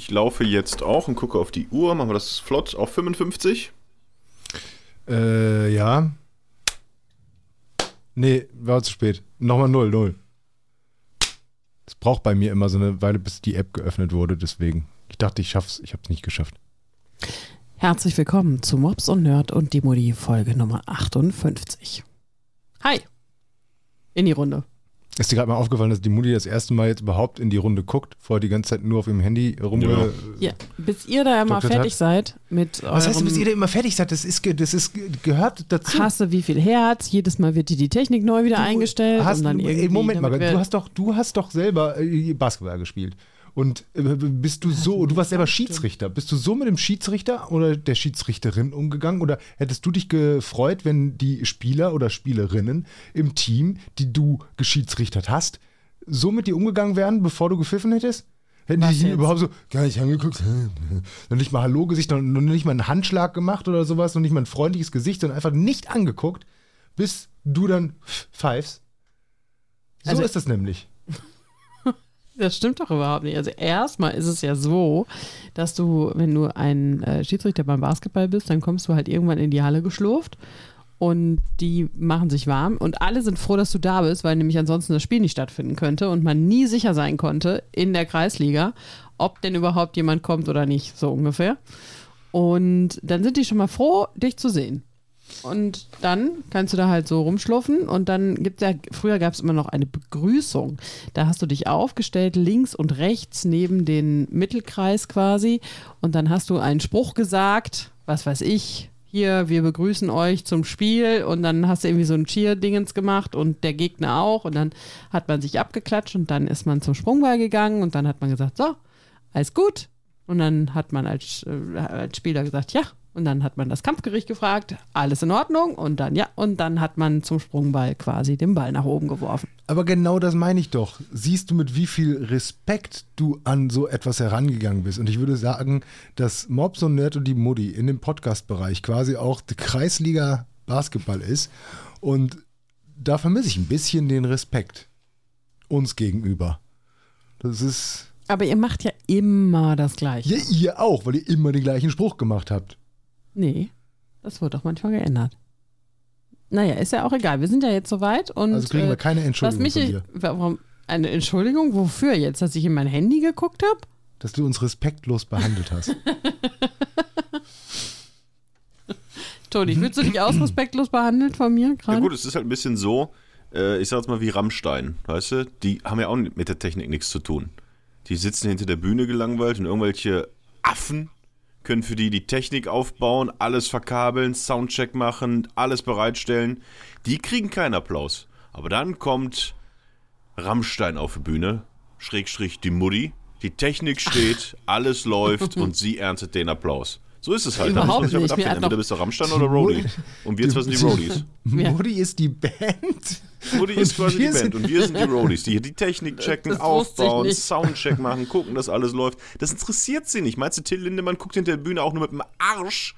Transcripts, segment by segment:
ich laufe jetzt auch und gucke auf die Uhr. Machen wir das flott auf 55? Äh, ja. Nee, war zu spät. Nochmal 0, 0. Es braucht bei mir immer so eine Weile, bis die App geöffnet wurde, deswegen. Ich dachte, ich schaff's, ich hab's nicht geschafft. Herzlich willkommen zu Mops und Nerd und die Modi Folge Nummer 58. Hi. In die Runde. Ist dir gerade mal aufgefallen, dass die Mutti das erste Mal jetzt überhaupt in die Runde guckt, vorher die ganze Zeit nur auf ihrem Handy rum. Ja. Ja, bis ihr da immer Doktort fertig hat- seid mit Was heißt, bis ihr da immer fertig seid? Das ist, das ist ge- gehört dazu. Hasse wie viel Herz, jedes Mal wird dir die Technik neu wieder eingestellt hast, und dann du- irgendwie ey, Moment mal, du hast doch, du hast doch selber äh, Basketball gespielt. Und äh, bist du so, du warst selber Schiedsrichter. Bist du so mit dem Schiedsrichter oder der Schiedsrichterin umgegangen? Oder hättest du dich gefreut, wenn die Spieler oder Spielerinnen im Team, die du geschiedsrichtert hast, so mit dir umgegangen wären, bevor du gepfiffen hättest? Hätten Was die dich überhaupt so gar nicht angeguckt, noch nicht mal Hallo Gesicht, noch noch nicht mal einen Handschlag gemacht oder sowas, noch nicht mal ein freundliches Gesicht, sondern einfach nicht angeguckt, bis du dann pfeifst? So Also- ist das nämlich. Das stimmt doch überhaupt nicht. Also erstmal ist es ja so, dass du, wenn du ein äh, Schiedsrichter beim Basketball bist, dann kommst du halt irgendwann in die Halle geschlurft und die machen sich warm und alle sind froh, dass du da bist, weil nämlich ansonsten das Spiel nicht stattfinden könnte und man nie sicher sein konnte in der Kreisliga, ob denn überhaupt jemand kommt oder nicht, so ungefähr. Und dann sind die schon mal froh, dich zu sehen. Und dann kannst du da halt so rumschlurfen und dann gibt ja, früher gab es immer noch eine Begrüßung. Da hast du dich aufgestellt, links und rechts neben den Mittelkreis quasi. Und dann hast du einen Spruch gesagt, was weiß ich, hier, wir begrüßen euch zum Spiel. Und dann hast du irgendwie so ein Cheer-Dingens gemacht und der Gegner auch. Und dann hat man sich abgeklatscht und dann ist man zum Sprungball gegangen und dann hat man gesagt, so, alles gut. Und dann hat man als, äh, als Spieler gesagt, ja. Und dann hat man das Kampfgericht gefragt, alles in Ordnung. Und dann, ja. Und dann hat man zum Sprungball quasi den Ball nach oben geworfen. Aber genau das meine ich doch. Siehst du, mit wie viel Respekt du an so etwas herangegangen bist? Und ich würde sagen, dass Mobs und Nerd und die Mutti in dem Podcast-Bereich quasi auch die Kreisliga Basketball ist. Und da vermisse ich ein bisschen den Respekt uns gegenüber. Das ist. Aber ihr macht ja immer das Gleiche. Ja, ihr auch, weil ihr immer den gleichen Spruch gemacht habt. Nee, das wird doch manchmal geändert. Naja, ist ja auch egal. Wir sind ja jetzt soweit. Und, Also kriegen wir äh, keine was Entschuldigung mich, von dir. warum, eine Entschuldigung? Wofür jetzt? Dass ich in mein Handy geguckt habe? Dass du uns respektlos behandelt hast. Toni, fühlst du dich aus respektlos behandelt von mir Ja gerade? gut, es ist halt ein bisschen so, äh, ich sag jetzt mal wie Rammstein, weißt du? Die haben ja auch mit der Technik nichts zu tun. Die sitzen hinter der Bühne gelangweilt und irgendwelche Affen können für die die Technik aufbauen, alles verkabeln, Soundcheck machen, alles bereitstellen. Die kriegen keinen Applaus. Aber dann kommt Rammstein auf die Bühne, Schrägstrich die Mutti. Die Technik steht, alles läuft und sie erntet den Applaus. So ist es halt. Da muss man Überhaupt sich damit nicht. Mir Entweder bist du Rammstein oder Roadie. Und wir zwei sind die Roadies. Ja. Mutti ist die Band. Mutti ist quasi die Band und wir sind die Roadies, die hier die Technik checken, Das aufbauen, nicht. Soundcheck machen, gucken, dass alles läuft. Das interessiert sie nicht. Meinst du, Till Lindemann guckt hinter der Bühne auch nur mit dem Arsch,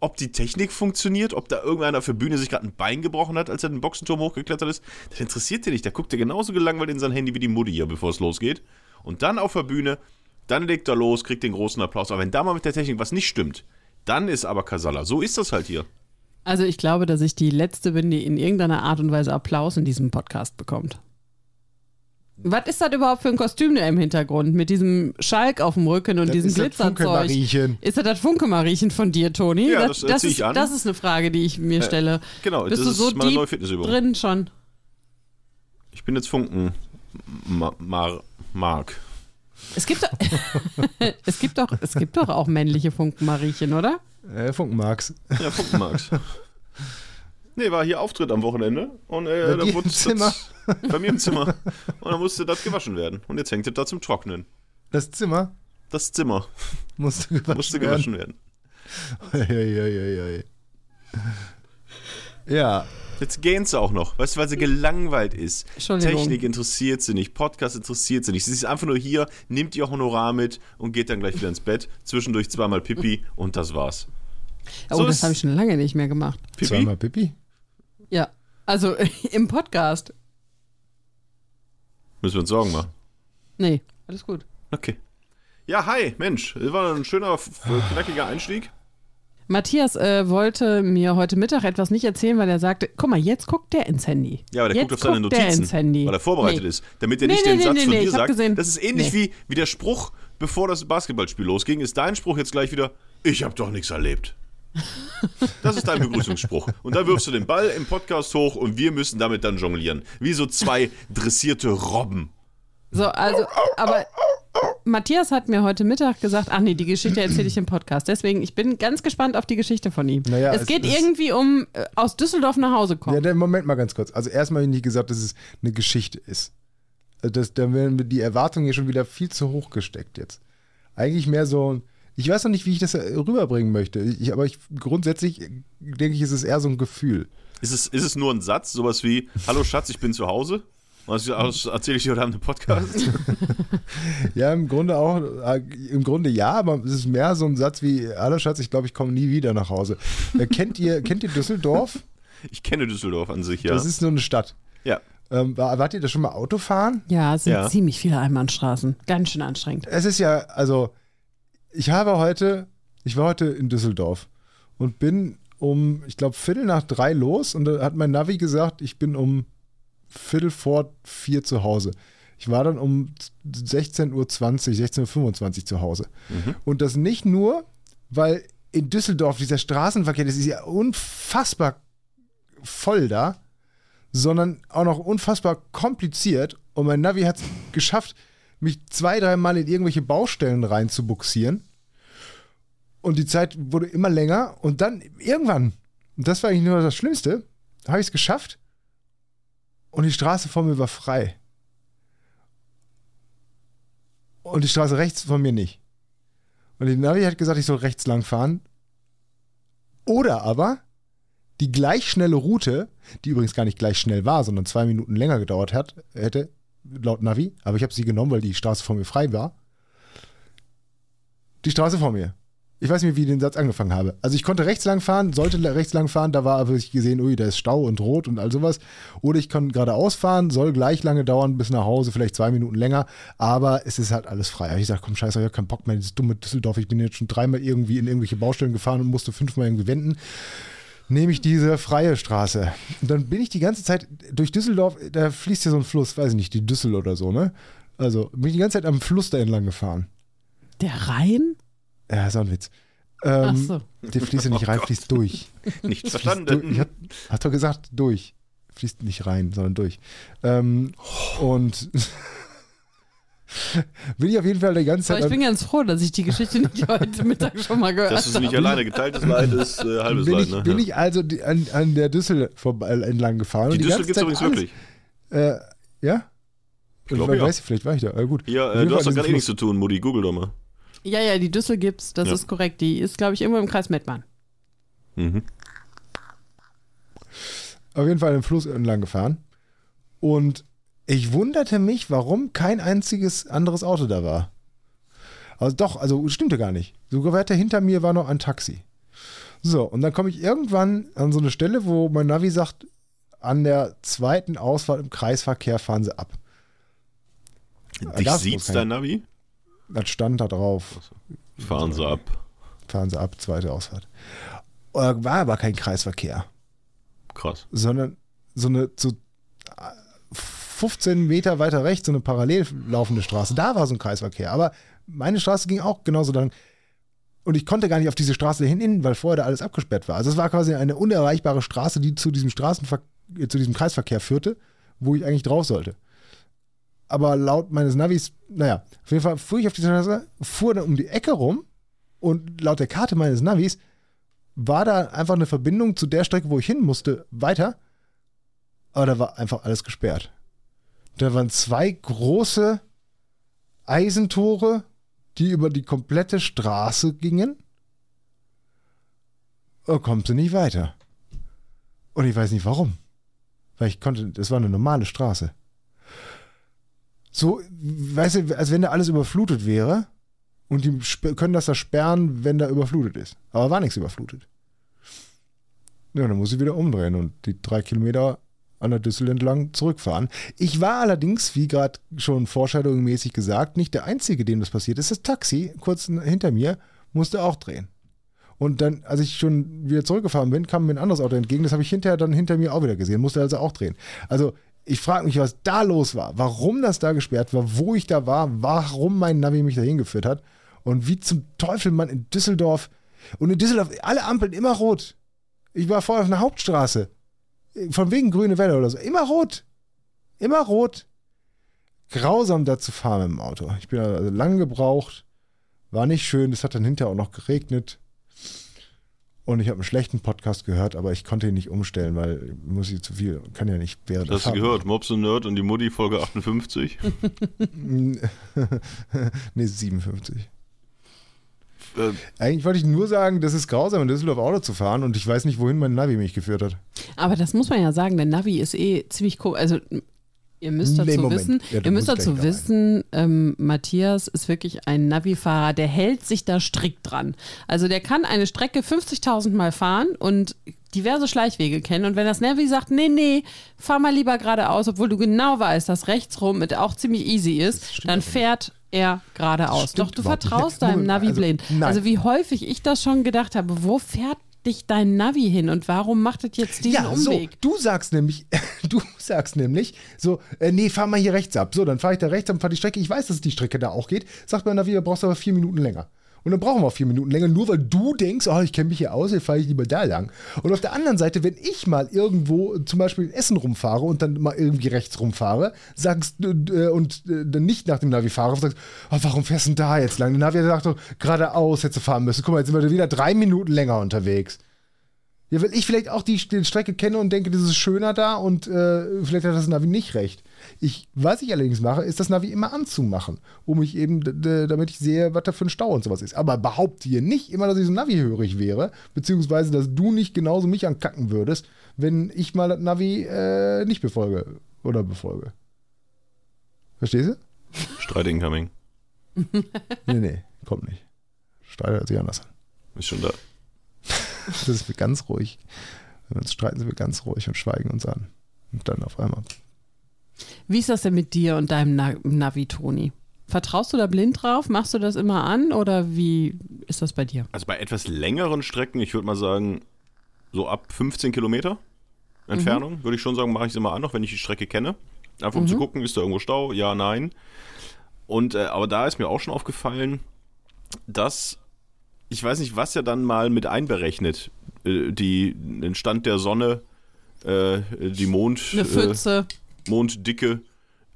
ob die Technik funktioniert, ob da irgendeiner der Bühne sich gerade ein Bein gebrochen hat, als er den Boxenturm hochgeklettert ist? Das interessiert dir nicht. Der guckt dir genauso gelangweilt in sein Handy wie die Mutti hier, bevor es losgeht. Und dann auf der Bühne, dann legt er los, kriegt den großen Applaus. Aber wenn da mal mit der Technik was nicht stimmt, dann ist aber Kasala. So ist das halt hier. Also ich glaube, dass ich die Letzte bin, die in irgendeiner Art und Weise Applaus in diesem Podcast bekommt. Was ist das überhaupt für ein Kostüm da im Hintergrund mit diesem Schalk auf dem Rücken und Das diesem ist das Glitzerzeug? Funke-Mariechen. Ist das das Funke-Mariechen von dir, Toni? Ja, das, das, äh, zieh ist, ich an. das ist eine Frage, die ich mir stelle. Genau, Bist das du ist so meine deep neue Fitnessübung. drin schon? Ich bin jetzt Funken Ma Mar Mark. Es gibt, doch, es, gibt doch, es gibt doch auch männliche Funken-Mariechen, oder? Äh, Funkenmarks. Ja, Funken Marks. nee, war hier Auftritt am Wochenende und äh, Bei da wurde Zimmer? Das, bei mir im Zimmer. Und dann musste das gewaschen werden. Und jetzt hängt es da zum Trocknen. Das Zimmer Das Zimmer musste gewaschen musste werden. gewaschen werden. Eieieiei. Ja, Jetzt gähnt sie auch noch, weißt du, weil sie gelangweilt ist. Technik interessiert sie nicht, Podcast interessiert sie nicht. Sie ist einfach nur hier, nimmt ihr Honorar mit und geht dann gleich wieder ins Bett. Zwischendurch zweimal Pipi und das war's. Oh, So das habe ich schon lange nicht mehr gemacht. Pipi? zweimal Pipi. Ja, also im Podcast. Müssen wir uns Sorgen machen. Nee, alles gut. Okay. Ja, hi, Mensch, das war ein schöner, f- knackiger Einstieg. Matthias äh, wollte mir heute Mittag etwas nicht erzählen, weil er sagte, guck mal, jetzt guckt der ins Handy. Ja, aber der jetzt guckt auf seine guckt Notizen, weil er vorbereitet Nee. ist, damit er nicht nee, den nee, Satz nee, von dir sagt. gesehen- das ist ähnlich wie, wie der Spruch, bevor das Basketballspiel losging, ist dein Spruch jetzt gleich wieder, ich habe doch nichts erlebt. Das ist dein Begrüßungsspruch. Und dann wirfst du den Ball im Podcast hoch und wir müssen damit dann jonglieren. Wie so zwei dressierte Robben. So, also, aber Matthias hat mir heute Mittag gesagt, ach nee, die Geschichte erzähle ich im Podcast. Deswegen, ich bin ganz gespannt auf die Geschichte von ihm. Naja, es, es geht ist- irgendwie um äh, aus Düsseldorf nach Hause kommen. Ja, der Moment mal ganz kurz. Also erstmal habe ich nicht gesagt, dass es eine Geschichte ist. Also Das, da werden die Erwartungen hier schon wieder viel zu hoch gesteckt jetzt. Eigentlich mehr so, ich weiß noch nicht, wie ich das rüberbringen möchte. Ich, aber ich, grundsätzlich denke ich, ist es eher so ein Gefühl. Ist es, ist es nur ein Satz, sowas wie, hallo Schatz, ich bin zu Hause? Was erzähle ich dir heute Abend im Podcast? Ja, im Grunde auch, äh, im Grunde ja, aber es ist mehr so ein Satz wie, hallo Schatz, ich glaube, ich komme nie wieder nach Hause. Äh, kennt, ihr, kennt ihr Düsseldorf? Ich kenne Düsseldorf an sich, ja. Das ist nur eine Stadt. ja. Ähm, war, wart ihr da schon mal Autofahren? Ja, es sind Ja. ziemlich viele Einbahnstraßen. Ganz schön anstrengend. Es ist ja, also, ich habe heute, ich war heute in Düsseldorf und bin um, ich glaube, Viertel nach drei los und da hat mein Navi gesagt, ich bin um Viertel vor vier zu Hause. Ich war dann um 16.20 Uhr, 16.25 Uhr zu Hause. Und das nicht nur, weil in Düsseldorf dieser Straßenverkehr, das ist ja unfassbar voll da, sondern auch noch unfassbar kompliziert. Und mein Navi hat es geschafft, mich zwei, dreimal in irgendwelche Baustellen reinzubuxieren. Und die Zeit wurde immer länger. Und dann irgendwann, und das war eigentlich nur das Schlimmste, habe ich es geschafft. Und die Straße vor mir war frei. Und die Straße rechts von mir nicht. Und die Navi hat gesagt, ich soll rechts lang fahren. Oder aber die gleich schnelle Route, die übrigens gar nicht gleich schnell war, sondern zwei Minuten länger gedauert hat, hätte, laut Navi, aber ich habe sie genommen, weil die Straße vor mir frei war. Die Straße vor mir. Ich weiß nicht, wie ich den Satz angefangen habe. Also ich konnte rechts lang fahren, sollte rechts lang fahren, da war aber ich gesehen, ui, da ist Stau und rot und all sowas. Oder ich kann geradeaus fahren, soll gleich lange dauern bis nach Hause, vielleicht zwei Minuten länger, aber es ist halt alles frei. Hab Ich sage, komm, scheiße, ich habe keinen Bock mehr, dieses dumme Düsseldorf. Ich bin jetzt schon dreimal irgendwie in irgendwelche Baustellen gefahren und musste fünfmal irgendwie wenden nehme ich diese freie Straße. Und dann bin ich die ganze Zeit durch Düsseldorf, da fließt ja so ein Fluss, weiß ich nicht, die Düssel oder so, ne? Also bin ich die ganze Zeit am Fluss da entlang gefahren. Der Rhein? Ja, ist auch ein Witz. Ach Ähm, so. Der fließt ja nicht Oh rein, Gott. fließt durch. Nichts Fließt verstanden. durch. Ich hab, hat doch gesagt, durch. Fließt nicht rein, sondern durch. Ähm, und bin ich auf jeden Fall die ganze Aber Zeit. ich bin ganz froh, dass ich die Geschichte nicht heute Mittag schon mal gehört Dass du sie nicht habe. alleine geteiltes Leid ist, äh, halbes bin Leid, ich, ne? bin Ja. ich also die, an, an der Düssel vorbei, entlang gefahren. Die und Düssel gibt es übrigens alles- wirklich. Äh, ja? Ich glaub, weiß ja. ich, vielleicht war ich da. Äh, gut. Hier, Auf äh, du hast doch gerade eh nichts zu tun, Mutti. Google doch mal. Ja, ja, die Düssel gibt's, das Ja. ist korrekt. Die ist, glaube ich, irgendwo im Kreis Mettmann. Mhm. auf jeden Fall den Fluss entlang gefahren. Und ich wunderte mich, warum kein einziges anderes Auto da war. Also doch, also stimmte gar nicht. Sogar weiter hinter mir war noch ein Taxi. So, und dann komme ich irgendwann an so eine Stelle, wo mein Navi sagt, an der zweiten Ausfahrt im Kreisverkehr fahren sie ab. Dich sieht's bloß dein Navi? Das stand da drauf. Fahren sie ab. Fahren sie ab, zweite Ausfahrt. Äh, War aber kein Kreisverkehr. Krass. sondern so eine so 15 Meter weiter rechts so eine parallel laufende Straße. Da war so ein Kreisverkehr. Aber meine Straße ging auch genauso lang. Und ich konnte gar nicht auf diese Straße hin, weil vorher da alles abgesperrt war. Also es war quasi eine unerreichbare Straße, die zu diesem Straßenver äh, zu diesem Kreisverkehr führte, wo ich eigentlich drauf sollte. Aber laut meines Navis, naja, auf jeden Fall fuhr ich auf diese Straße, fuhr dann um die Ecke rum und laut der Karte meines Navis war da einfach eine Verbindung zu der Strecke, wo ich hin musste, weiter. Aber da war einfach alles gesperrt. Da waren zwei große Eisentore, die über die komplette Straße gingen. Da kommst du nicht weiter. Und ich weiß nicht warum. Weil ich konnte, das war eine normale Straße. So, weißt du, als wenn da alles überflutet wäre. Und die können das da sperren, wenn da überflutet ist. Aber war nichts überflutet. Ja, dann muss ich wieder umdrehen und die drei Kilometer an der Düssel entlang zurückfahren. Ich war allerdings, wie gerade schon foreshadowing-mäßig gesagt, nicht der Einzige, dem das passiert ist. Das Taxi, kurz hinter mir, musste auch drehen. Und dann, als ich schon wieder zurückgefahren bin, kam mir ein anderes Auto entgegen. Das habe ich hinterher dann hinter mir auch wieder gesehen, musste also auch drehen. Also ich frage mich, was da los war, warum das da gesperrt war, wo ich da war, warum mein Navi mich dahin geführt hat und wie zum Teufel man in Düsseldorf und in Düsseldorf alle Ampeln immer rot. Ich war vorher auf einer Hauptstraße. Von wegen grüne Welle oder so. Immer rot. Immer rot. Grausam da zu fahren mit dem Auto. Ich bin also lang gebraucht. War nicht schön. Es hat dann hinterher auch noch geregnet. Und ich habe einen schlechten Podcast gehört, aber ich konnte ihn nicht umstellen, weil muss ich zu viel, kann ja nicht während Hast du gehört? Mobs und Nerd und die Mutti, Folge 58? nee, 57. Äh, Eigentlich wollte ich nur sagen, das ist grausam, in Düsseldorf Auto zu fahren und ich weiß nicht, wohin mein Navi mich geführt hat. Aber das muss man ja sagen, der Navi ist eh ziemlich cool. Also ihr müsst dazu nee, wissen, ja, ihr müsst dazu wissen, ähm, Matthias ist wirklich ein Navi-Fahrer, der hält sich da strikt dran. Also der kann eine Strecke 50.000 Mal fahren und diverse Schleichwege kennen. Und wenn das Navi sagt, nee, nee, fahr mal lieber geradeaus, obwohl du genau weißt, dass rechtsrum auch ziemlich easy ist, dann fährt er geradeaus. Doch du vertraust deinem Navi also, blind. Also wie häufig ich das schon gedacht habe, wo fährt dich dein Navi hin und warum macht es jetzt diesen ja, Umweg? So, du sagst nämlich, du sagst nämlich, so, äh, nee, fahr mal hier rechts ab. So, dann fahre ich da rechts ab, fahr die Strecke. Ich weiß, dass die Strecke da auch geht. Sagt mein Navi, da brauchst du aber vier Minuten länger. Und dann brauchen wir vier Minuten länger, nur weil du denkst, oh, ich kenne mich hier aus, jetzt fahre ich lieber da lang. Und auf der anderen Seite, wenn ich mal irgendwo zum Beispiel in Essen rumfahre und dann mal irgendwie rechts rumfahre, sagst äh, und äh, dann nicht nach dem Navi fahre, sagst, oh, warum fährst du denn da jetzt lang? Der Navi sagt doch, geradeaus hättest du fahren müssen. Guck mal, jetzt sind wir wieder drei Minuten länger unterwegs. Ja, weil ich vielleicht auch die, die Strecke kenne und denke, das ist schöner da und äh, vielleicht hat das Navi nicht recht. Ich, was ich allerdings mache, ist das Navi immer anzumachen, um mich eben, damit ich sehe, was da für ein Stau und sowas ist. Aber behaupte hier nicht immer, dass ich so Navi-hörig wäre, beziehungsweise, dass du nicht genauso mich ankacken würdest, wenn ich mal das Navi äh, nicht befolge oder befolge. Verstehst du? Streit incoming. nee, nee, kommt nicht. Streit hört sich anders an. Ist schon da. das ist ganz ruhig. Wenn wir uns streiten, sind wir ganz ruhig und schweigen uns an. Und dann auf einmal. Wie ist das denn mit dir und deinem Navi, Toni? Vertraust du da blind drauf? Machst du das immer an oder wie ist das bei dir? Also bei etwas längeren Strecken, ich würde mal sagen, so ab 15 Kilometer Entfernung, mhm. würde ich schon sagen, mache ich es immer an, auch wenn ich die Strecke kenne. Einfach um mhm. zu gucken, ist da irgendwo Stau? Ja, nein. Und äh, aber da ist mir auch schon aufgefallen, dass ich weiß nicht, was er dann mal mit einberechnet. Äh, die, den Stand der Sonne, äh, die Mond. Eine Pfütze. Äh, Monddicke.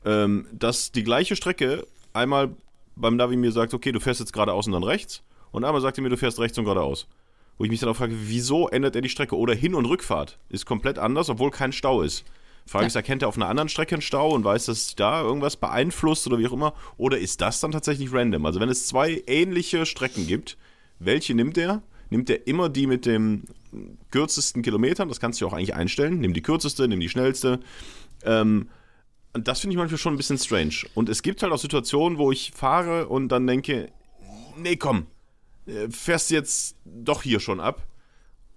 Ähm, dass die gleiche Strecke einmal beim Navi mir sagt, okay, du fährst jetzt geradeaus und dann rechts. Und einmal sagt er mir, du fährst rechts und geradeaus. Wo ich mich dann auch frage, wieso ändert er die Strecke? Oder Hin- und Rückfahrt ist komplett anders, obwohl kein Stau ist. Frage ja. ist, erkennt er auf einer anderen Strecke einen Stau und weiß, dass da irgendwas beeinflusst oder wie auch immer? Oder ist das dann tatsächlich random? Also wenn es zwei ähnliche Strecken gibt, welche nimmt er? Nimmt er immer die mit dem kürzesten Kilometern? Das kannst du auch eigentlich einstellen. Nimm die kürzeste, nimm die schnellste. Ähm, und das finde ich manchmal schon ein bisschen strange. Und es gibt halt auch Situationen, wo ich fahre und dann denke, nee, komm, äh, fährst du jetzt doch hier schon ab.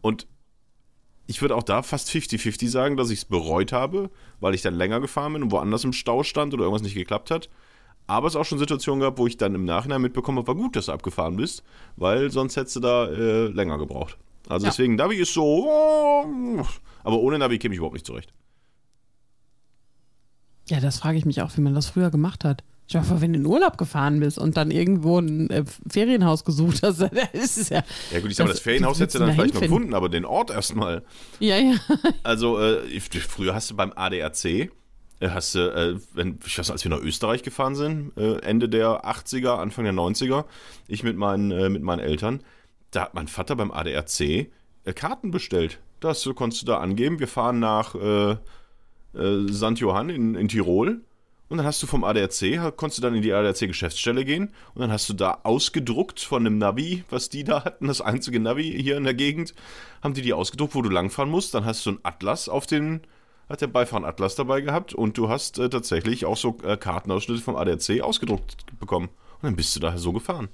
Und ich würde auch da fast 50-50 sagen, dass ich es bereut habe, weil ich dann länger gefahren bin und woanders im Stau stand oder irgendwas nicht geklappt hat. Aber es auch schon Situationen gab, wo ich dann im Nachhinein mitbekommen habe, war gut, dass du abgefahren bist, weil sonst hättest du da äh, länger gebraucht. Also ja. deswegen, Navi ist so, aber ohne Navi käme ich überhaupt nicht zurecht. Ja, das frage ich mich auch, wie man das früher gemacht hat. Ich hoffe, wenn du in Urlaub gefahren bist und dann irgendwo ein äh, Ferienhaus gesucht hast, dann ist es ja. Ja, gut, ich sag mal, das, Ferienhaus hättest du dann vielleicht noch gefunden, aber den Ort erstmal. Ja, ja. Also, äh, früher hast du beim ADAC, äh, hast du, äh, wenn, ich weiß, als wir nach Österreich gefahren sind, äh, Ende der 80er, Anfang der 90er, ich mit meinen, äh, mit meinen Eltern, da hat mein Vater beim ADRC äh, Karten bestellt. Das konntest du da angeben. Wir fahren nach äh, St. Johann in, in Tirol. Und dann hast du vom ADAC, konntest du dann in die ADAC-Geschäftsstelle gehen und dann hast du da ausgedruckt von einem Navi, was die da hatten, das einzige Navi hier in der Gegend, haben die die ausgedruckt, wo du langfahren musst. Dann hast du einen Atlas auf den, hat der Beifahrer Atlas dabei gehabt und du hast äh, tatsächlich auch so äh, Kartenausschnitte vom ADAC ausgedruckt bekommen. Und dann bist du da so gefahren.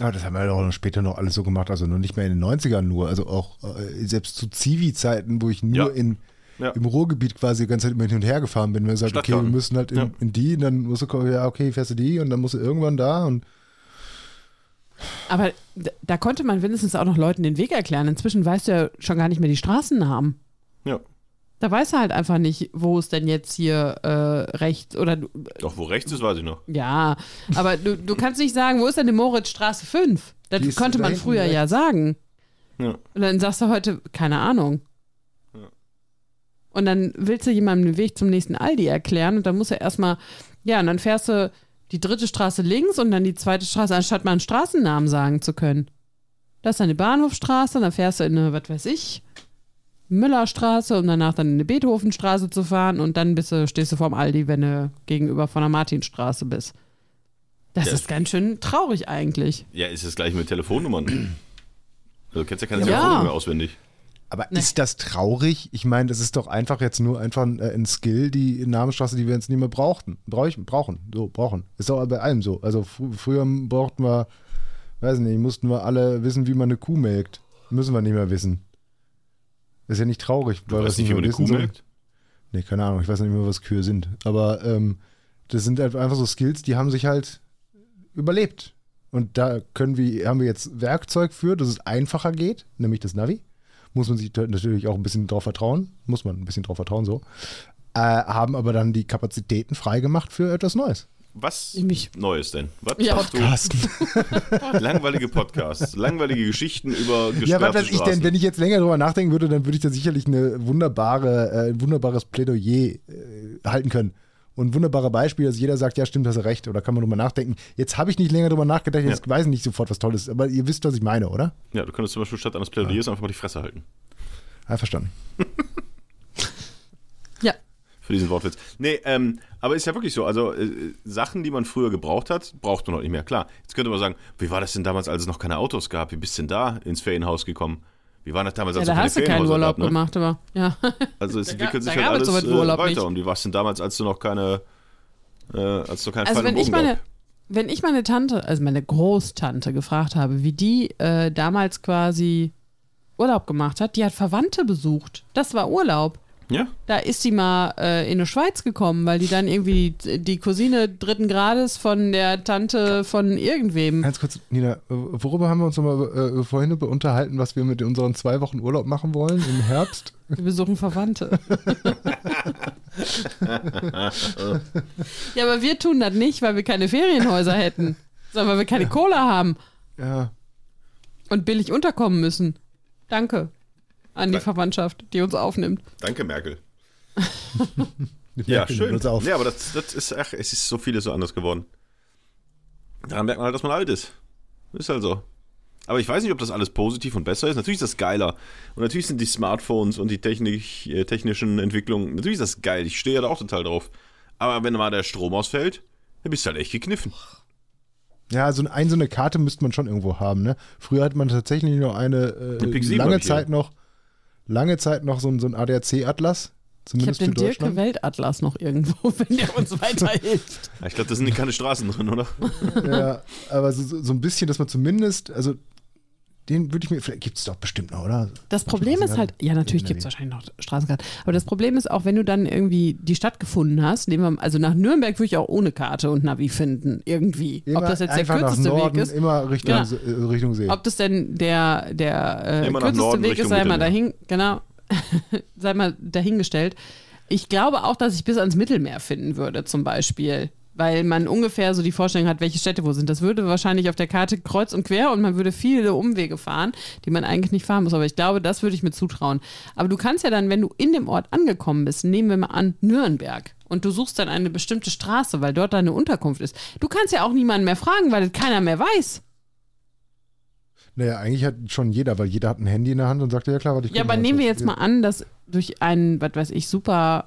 Aber das haben wir auch später noch alles so gemacht, also nur nicht mehr in den 90ern nur, also auch äh, selbst zu Zivi-Zeiten, wo ich nur ja. in Ja. im Ruhrgebiet quasi die ganze Zeit immer hin und her gefahren bin. Wenn man sagt, okay, wir müssen halt in, Ja. in die, und dann musst du, gucken, ja, okay, fährst du die und dann musst du irgendwann da und Aber da konnte man wenigstens auch noch Leuten den Weg erklären. Inzwischen weißt du ja schon gar nicht mehr die Straßennamen. Ja. Da weißt du halt einfach nicht, wo es denn jetzt hier äh, rechts oder du- Doch, wo rechts ist, weiß ich noch. ja, aber du, du kannst nicht sagen, wo ist denn die Moritzstraße 5? Das Die konnte man früher ja rechts. sagen. Ja. Und dann sagst du heute, keine Ahnung. Und dann willst du jemandem den Weg zum nächsten Aldi erklären und dann muss er erstmal, ja, und dann fährst du die dritte Straße links und dann die zweite Straße, anstatt mal einen Straßennamen sagen zu können. Das ist dann die Bahnhofstraße dann fährst du in eine, was weiß ich, Müllerstraße, um danach dann in eine Beethovenstraße zu fahren und dann bist du, stehst du vorm Aldi, wenn du gegenüber von der Martinstraße bist. Das Ja. ist ganz schön traurig eigentlich. Ja, ist das gleich mit Telefonnummern. Also, du kennst ja keine Ja. Telefonnummer mehr auswendig. Aber Nee. ist das traurig? Ich meine, das ist doch einfach jetzt nur einfach ein, äh, ein Skill, die Namensstraße, die wir jetzt nicht mehr brauchten. Brauchen, brauchen, so, brauchen. Ist doch bei allem so. Also fr früher brauchten wir, weiß nicht, mussten wir alle wissen, wie man eine Kuh melkt. Müssen wir nicht mehr wissen. Ist ja nicht traurig, Du weißt es nicht, wie man eine wissen Kuh melkt? Nee, keine Ahnung, ich weiß nicht mehr, was Kühe sind. Aber ähm, das sind halt einfach so Skills, die haben sich halt überlebt. Und da können wir, haben wir jetzt Werkzeug für, dass es einfacher geht, nämlich das Navi. Muss man sich natürlich auch ein bisschen drauf vertrauen. Muss man ein bisschen drauf vertrauen, so. Äh, haben aber dann die Kapazitäten freigemacht für etwas Neues. Was Nämlich- Neues denn? Was Ja. hast du? Carsten. Langweilige Podcasts, langweilige Geschichten über Ja, was weiß ich denn, wenn ich jetzt länger drüber nachdenken würde, dann würde ich da sicherlich eine wunderbare, äh, ein wunderbares Plädoyer äh, halten können. Und ein wunderbares Beispiel, dass jeder sagt, ja, stimmt, hast du recht, oder kann man drüber nachdenken. Jetzt habe ich nicht länger drüber nachgedacht, jetzt weiß ich nicht sofort, was Tolles, aber ihr wisst, was ich meine, oder? ja, du könntest zum Beispiel statt eines Plädoyers einfach mal die Fresse halten. Einverstanden. Ja. Für diesen Wortwitz. Nee, ähm, aber ist ja wirklich so. Also, äh, Sachen, die man früher gebraucht hat, braucht man heute nicht mehr. Klar, jetzt könnte man sagen, wie war das denn damals, als es noch keine Autos gab? Wie bist du denn da ins Ferienhaus gekommen? Wie war das damals, Ja, als da es hast du keine keinen Urlaub? Ne? gemacht, aber ja. Also, es entwickelt sich halt es alles so weit äh, weiter. nicht. Und wie warst du denn damals, als du noch keine, äh, als du keinen Also und wenn ich meine, gab? wenn ich meine Tante, also meine Großtante gefragt habe, wie die äh, damals quasi Urlaub gemacht hat, die hat Verwandte besucht. Das war Urlaub. Ja? Da ist sie mal äh, in die Schweiz gekommen, weil die dann irgendwie die, die Cousine dritten Grades von der Tante von irgendwem. Ganz kurz, Nina, worüber haben wir uns nochmal äh, vorhin über unterhalten, was wir mit unseren zwei Wochen Urlaub machen wollen im Herbst? Wir besuchen Verwandte. ja, aber wir tun das nicht, weil wir keine Ferienhäuser hätten, sondern weil wir keine Cola haben Ja. und billig unterkommen müssen. Danke an die. Verwandtschaft, die uns aufnimmt. Danke, Merkel. Ja, schön. uns auf. Ja, aber das, das ist, ach, es ist so vieles so anders geworden. Daran merkt man halt, dass man alt ist. Ist halt so. Aber ich weiß nicht, ob das alles positiv und besser ist. Natürlich ist das geiler. Und natürlich sind die Smartphones und die Technik, äh, technischen Entwicklungen, natürlich ist das geil. Ich stehe ja da auch total drauf. Aber wenn mal der Strom ausfällt, dann bist du halt echt gekniffen. Ja, so ein, so eine Karte müsste man schon irgendwo haben. Ne? Früher hat man tatsächlich noch eine äh, lange. Zeit noch, lange Zeit noch so ein, so ein ADAC-Atlas. Ich habe Zumindest den für Dirke. Weltatlas noch irgendwo, wenn der uns weiterhilft. Ich glaube, da sind keine Straßen drin, oder? ja, aber so, so so ein bisschen, dass man zumindest, also den würde ich mir, vielleicht gibt es doch bestimmt noch, oder? Das Problem ist halt, ja, natürlich gibt es wahrscheinlich noch Straßenkarten, aber das Problem ist auch, wenn du dann irgendwie die Stadt gefunden hast, nehmen wir, also nach Nürnberg würde ich auch ohne Karte und Navi finden, irgendwie. Immer Ob das jetzt der kürzeste Norden, Weg ist, immer Richtung, Ja. Äh, Richtung See. ob das denn der, der äh, kürzeste Norden Weg ist, Richtung sei mal dahin, genau, sei mal dahingestellt. Ich glaube auch, dass ich bis ans Mittelmeer finden würde, zum Beispiel. Weil man ungefähr so die Vorstellung hat, welche Städte wo sind. Das würde wahrscheinlich auf der Karte kreuz und quer und man würde viele Umwege fahren, die man eigentlich nicht fahren muss. Aber ich glaube, das würde ich mir zutrauen. Aber du kannst ja dann, wenn du in dem Ort angekommen bist, nehmen wir mal an, Nürnberg. Und du suchst dann eine bestimmte Straße, weil dort deine Unterkunft ist. Du kannst ja auch niemanden mehr fragen, weil das keiner mehr weiß. Naja, eigentlich hat schon jeder, weil jeder hat ein Handy in der Hand und sagt, ja klar, warte, ich Ja, aber mal, nehmen wir was- jetzt mal an, dass durch einen, was weiß ich, super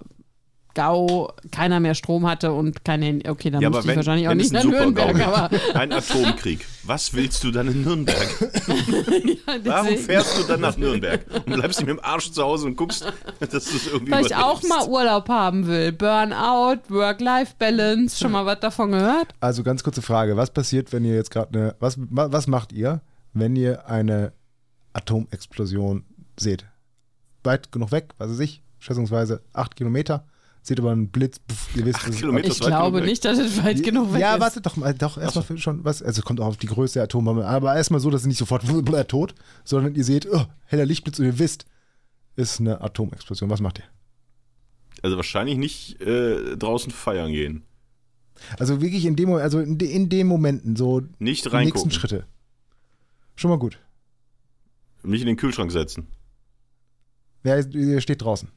GAU keiner mehr Strom hatte und kein Handy. Okay, dann Ja, müsste aber ich wenn, wahrscheinlich auch nicht nach Nürnberg, aber ein Atomkrieg. Was willst du dann in Nürnberg? ja, Warum fährst du dann nach Nürnberg und bleibst nicht mit dem Arsch zu Hause und guckst, dass du es irgendwie weil ich auch mal Urlaub haben will. Burnout, Work-Life-Balance, schon mal was davon gehört? Also ganz kurze Frage, was passiert, wenn ihr jetzt gerade eine, was, was macht ihr, wenn ihr eine Atomexplosion seht? Weit genug weg, was weiß ich, schätzungsweise acht Kilometer. Seht aber einen Blitz, pff, ihr wisst? Ich glaube nicht, dass es weit genug weg ja, ist. warte doch mal, doch erstmal für schon was, also kommt auch auf die Größe der Atombombe, aber erstmal so, dass ihr nicht sofort tot, sondern ihr seht, oh, heller Lichtblitz und ihr wisst, ist eine Atomexplosion. Was macht ihr? Also wahrscheinlich nicht äh, draußen feiern gehen. Also wirklich in dem, also in, de, in den Momenten, so Nicht die nächsten. Schritte. Schon mal gut. Mich in den Kühlschrank setzen. Wer ihr steht draußen?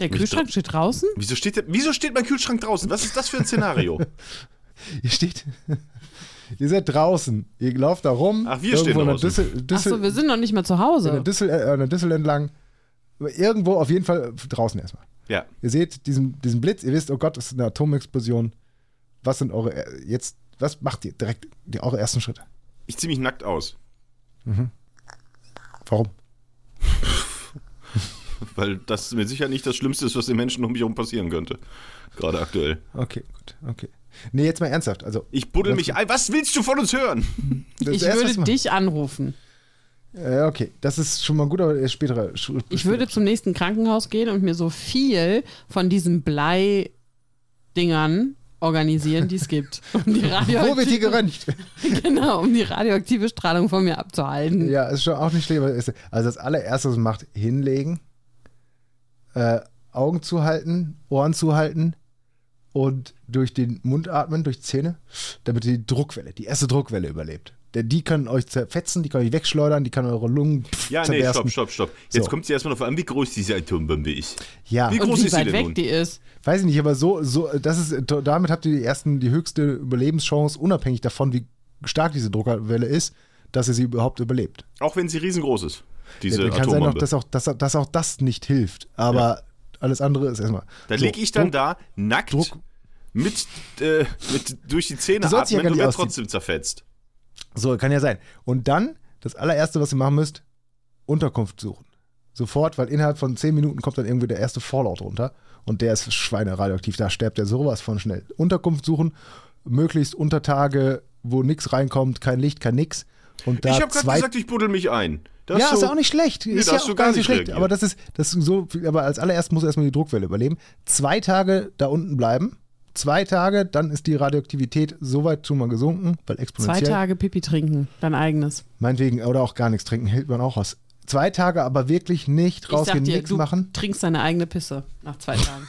Der Kühlschrank steht draußen? Wieso steht, der, wieso steht mein Kühlschrank draußen? Was ist das für ein Szenario? Ihr steht. ihr seid draußen. Ihr lauft da rum. Ach, wir stehen irgendwo draußen. Düssel, Düssel, Achso, wir sind noch nicht mal zu Hause. an der Düssel, äh, der Düssel entlang. Irgendwo auf jeden Fall draußen erstmal. ja. Ihr seht diesen, diesen Blitz, ihr wisst, oh Gott, das ist eine Atomexplosion. Was sind eure äh, jetzt, was macht ihr direkt die, eure ersten Schritte? Ich ziehe mich nackt aus. Warum? Weil das mit Sicherheit nicht das Schlimmste ist, was den Menschen um mich herum passieren könnte. Gerade aktuell. Okay, gut, okay. Nee, jetzt mal ernsthaft. Also, Ich buddel mich ein. Was willst du von uns hören? das ich würde dich anrufen. Äh, okay, das ist schon mal gut, aber der spätere. Sch- Ich würde zum nächsten Krankenhaus gehen und mir so viel von diesen Bleidingern organisieren, die es gibt. Um die, Wo wird hier radioaktive, geröntgt? genau, um die radioaktive Strahlung von mir abzuhalten. Ja, ist schon auch nicht schlimm. Also das allererste, was man macht, hinlegen, äh, Augen zuhalten, Ohren zuhalten und durch den Mund atmen, durch Zähne, damit ihr die Druckwelle, die erste Druckwelle überlebt. Denn die kann euch zerfetzen, die kann euch wegschleudern, die kann eure Lungen pff, Ja, nee, zerbersten. stopp, stopp, stopp. Jetzt So. kommt es erstmal darauf an, wie groß diese Atombombe ist. Ja, Wie Und groß wie ist sie weit denn weg nun? die ist. weiß ich nicht, aber so, so, das ist, damit habt ihr die ersten, die höchste Überlebenschance, unabhängig davon, wie stark diese Druckwelle ist, dass ihr sie überhaupt überlebt. Auch wenn sie riesengroß ist, diese ja, kann sein Atombombe. dass auch, dass, dass auch das nicht hilft. Aber alles andere ist erstmal. da so, lieg ich dann Druck- da, nackt, Druck- mit, äh, mit durch die Zähne ja atmen gar und nicht werd ausziehen. trotzdem zerfetzt. So, kann ja sein. Und dann, das allererste, was ihr machen müsst, Unterkunft suchen. Sofort, weil innerhalb von zehn Minuten kommt dann irgendwie der erste Fallout runter. Und der ist schweineradioaktiv. Da sterbt er sowas von schnell. Unterkunft suchen, möglichst unter Tage, wo nichts reinkommt, kein Licht, kein nix. Und da ich habe gerade zwei gesagt, ich buddel mich ein. Das ja, so, ist ja auch nicht schlecht. ist da ja auch du gar nicht schlecht. reagiert. Aber das ist, das ist so, aber als allererst muss erstmal die Druckwelle überleben. Zwei Tage da unten bleiben. Zwei Tage, dann ist die Radioaktivität so weit schon mal gesunken, weil Zwei exponentiell. Tage Pipi trinken, dein eigenes. Meinetwegen, oder auch gar nichts trinken, hält man auch aus. Zwei Tage aber wirklich nicht rausgehen, nichts du machen. trinkst deine eigene Pisse nach zwei Tagen.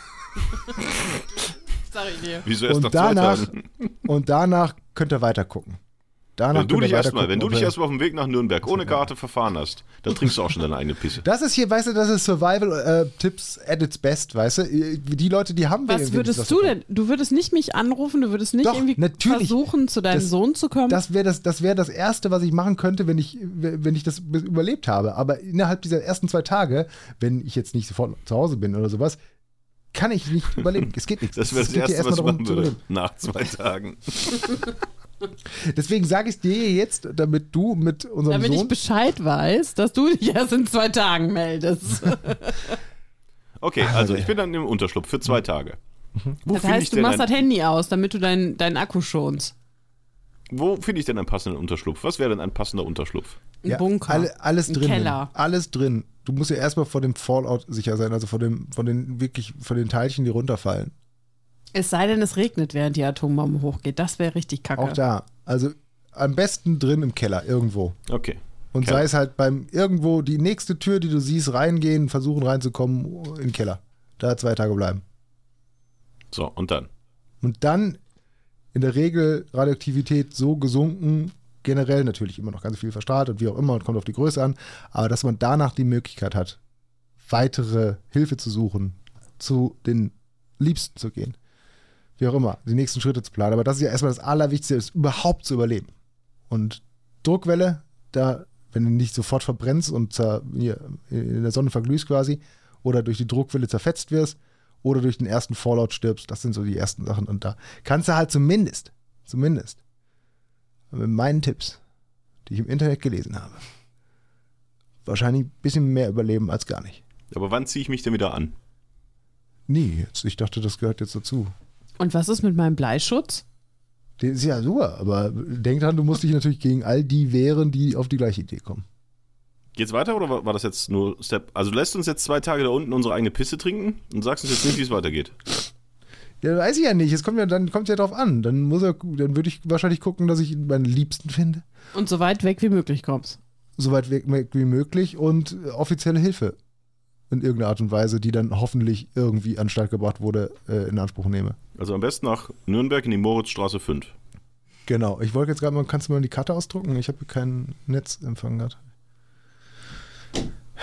sag ich dir. Wieso erst nach Und zwei danach, Tagen? und danach könnt ihr weiter gucken. Danach Wenn du dich erstmal, gucken, wenn du dich erstmal auf dem Weg nach Nürnberg ohne Karte verfahren hast, dann trinkst du auch schon deine eigene Pisse. Das ist hier, weißt du, das ist Survival-Tipps at its best, weißt du? Die Leute, die haben Was wenigstens würdest was du denn? Du würdest nicht mich anrufen, du würdest nicht Doch, irgendwie natürlich. versuchen, zu deinem Das- Sohn zu kommen? Das wäre das, das, wär das Erste, was ich machen könnte, wenn ich, wenn ich das überlebt habe. Aber innerhalb dieser ersten zwei Tage, wenn ich jetzt nicht sofort zu Hause bin oder sowas, kann ich nicht überleben. Es geht nichts. Das wäre das Es geht hier Erste, was ich erstmal machen darum, zu würde. Nach zwei Tagen. Deswegen sage ich dir jetzt, damit du mit unserem Damit ich Sohn. Bescheid weiß, dass du dich erst in zwei Tagen meldest. Okay, also ich bin dann im Unterschlupf für zwei Tage. Wo Das ich, heißt, du machst das Handy aus, damit du deinen deinen Akku schonst. wo finde ich denn einen passenden Unterschlupf? Was wäre denn ein passender Unterschlupf? Ein Ja, Bunker. Alle, alles Ein drin. Keller. Alles drin. Du musst ja erstmal vor dem Fallout sicher sein, also vor dem, von den wirklich, von den Teilchen, die runterfallen. Es sei denn, es regnet, während die Atombombe hochgeht. Das wäre richtig kacke. Auch da. Also am besten drin im Keller, irgendwo. Okay. Und Keller. sei es halt beim irgendwo die nächste Tür, die du siehst, reingehen, versuchen reinzukommen in den Keller. Da zwei Tage bleiben. So, und dann? Und dann in der Regel Radioaktivität so gesunken, generell natürlich immer noch ganz viel verstrahlt und wie auch immer und kommt auf die Größe an, aber dass man danach die Möglichkeit hat, weitere Hilfe zu suchen, zu den Liebsten zu gehen. Wie auch immer, die nächsten Schritte zu planen. Aber das ist ja erstmal das Allerwichtigste, ist überhaupt zu überleben. Und Druckwelle, da, wenn du nicht sofort verbrennst und in der Sonne verglühst quasi, oder durch die Druckwelle zerfetzt wirst, oder durch den ersten Fallout stirbst, das sind so die ersten Sachen. Und da kannst du halt zumindest, zumindest, mit meinen Tipps, die ich im Internet gelesen habe, wahrscheinlich ein bisschen mehr überleben als gar nicht. Aber wann ziehe ich mich denn wieder an? Nie, jetzt, ich dachte, das gehört jetzt dazu. Und was ist mit meinem Bleischutz? Der ist ja super, aber denk dran, du musst dich natürlich gegen all die wehren, die auf die gleiche Idee kommen. Geht's weiter oder war, war das jetzt nur Step? Also du lässt uns jetzt zwei Tage da unten unsere eigene Pisse trinken und sagst uns jetzt nicht, wie es weitergeht. Ja, weiß ich ja nicht. Es kommt ja, dann kommt ja drauf an. Dann muss er, dann würde ich wahrscheinlich gucken, dass ich meinen Liebsten finde. Und so weit weg wie möglich kommst. So weit weg wie möglich und offizielle Hilfe in irgendeiner Art und Weise, die dann hoffentlich irgendwie an Start gebracht wurde, äh, in Anspruch nehme. Also am besten nach Nürnberg in die Moritzstraße 5. Genau. Ich wollte jetzt gerade mal, kannst du mal die Karte ausdrucken? Ich habe keinen Netzempfang gehabt.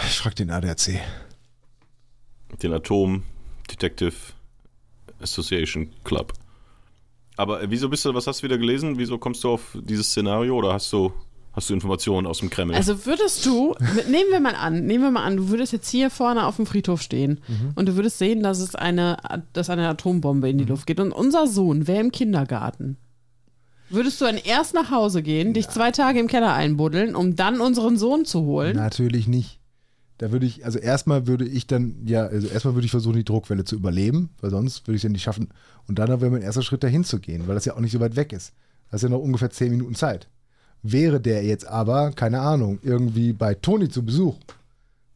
Ich frage den ADAC. Den Atom Detective Association Club. Aber äh, wieso bist du, was hast du wieder gelesen? Wieso kommst du auf dieses Szenario oder hast du, hast du Informationen aus dem Kreml? Also würdest du, nehmen wir mal an, nehmen wir mal an, du würdest jetzt hier vorne auf dem Friedhof stehen und du würdest sehen, dass es eine, dass eine Atombombe in die Luft geht und unser Sohn wäre im Kindergarten. Würdest du dann erst nach Hause gehen, dich zwei Tage im Keller einbuddeln, um dann unseren Sohn zu holen? Natürlich nicht. Da würde ich, also erstmal würde ich dann, ja, also erstmal würde ich versuchen, die Druckwelle zu überleben, weil sonst würde ich es ja nicht schaffen. Und dann wäre mein erster Schritt, dahin zu gehen, weil das ja auch nicht so weit weg ist. Das ist ja noch ungefähr zehn Minuten Zeit. Wäre der jetzt aber, keine Ahnung, irgendwie bei Toni zu Besuch,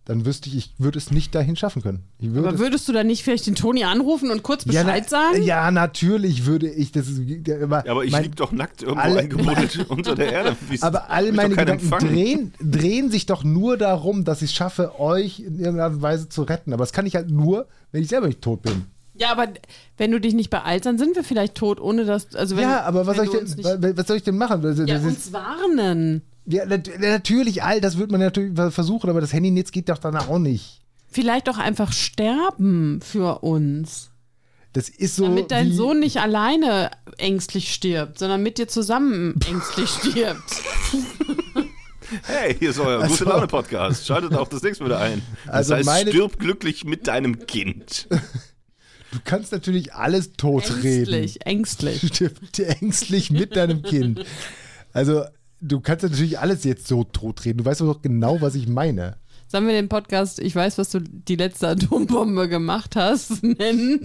dann wüsste ich, ich würde es nicht dahin schaffen können. Ich würde Aber es- würdest du dann nicht vielleicht den Toni anrufen und kurz ja, Bescheid na, sagen? Ja, natürlich würde ich. Das ist, ja, aber, ja, aber ich mein- lieg doch nackt irgendwo alle- eingebuddelt unter der Erde. Wie- Aber all meine Gedanken drehen, drehen sich doch nur darum, dass ich es schaffe, euch in irgendeiner Weise zu retten. Aber das kann ich halt nur, wenn ich selber nicht tot bin. Ja, aber wenn du dich nicht beeilst, dann sind wir vielleicht tot, ohne dass. Also wenn, ja, aber was wenn soll, ich denn, was soll ich denn machen? Das, Ja, das ist, uns warnen. ja, nat- natürlich, all das wird man natürlich versuchen, aber das Handynetz geht doch dann auch nicht. Vielleicht doch einfach sterben für uns. Das ist so. damit dein Sohn nicht alleine ängstlich stirbt, sondern mit dir zusammen ängstlich stirbt. Hey, hier ist euer Also- Gute Laune Podcast. Schaltet auch das nächste wieder ein. Das Also heißt, meine- stirb glücklich mit deinem Kind. Du kannst natürlich alles totreden. Ängstlich, ängstlich. Ängstlich mit deinem Kind. Also, du kannst natürlich alles jetzt so totreden. Du weißt doch genau, was ich meine. Sollen wir den Podcast, ich weiß, was du die letzte Atombombe gemacht hast, nennen?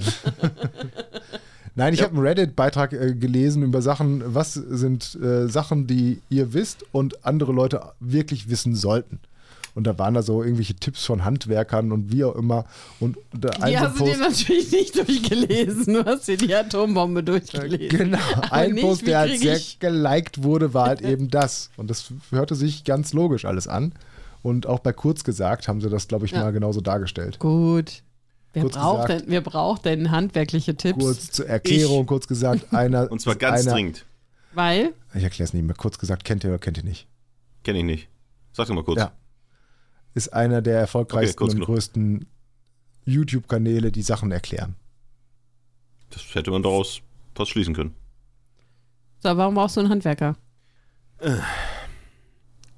Nein, ich habe einen Reddit-Beitrag äh, gelesen über Sachen, was sind äh, Sachen, die ihr wisst und andere Leute wirklich wissen sollten. Und da waren da so irgendwelche Tipps von Handwerkern und wie auch immer. Und Die hast du dir Post, natürlich nicht durchgelesen. Du hast dir die Atombombe durchgelesen. genau, Aber ein nicht, Post, der halt sehr ich- geliked wurde, war halt eben das. Und das hörte sich ganz logisch alles an. Und auch bei Kurz gesagt haben sie das, glaube ich, Ja. mal genauso dargestellt. Gut. Wer Kurz braucht, gesagt- denn, wer braucht denn handwerkliche Tipps? Kurz zur Erklärung, kurz gesagt, einer. Und zwar ganz einer, dringend. Weil, Ich erkläre es nicht mehr. Kurz gesagt, kennt ihr oder kennt ihr nicht? Kenn ich nicht. Sag doch mal kurz. Ja. Ist einer der erfolgreichsten kurz und genug. größten YouTube-Kanäle, die Sachen erklären. Das hätte man daraus fast schließen können. so, warum brauchst du einen Handwerker?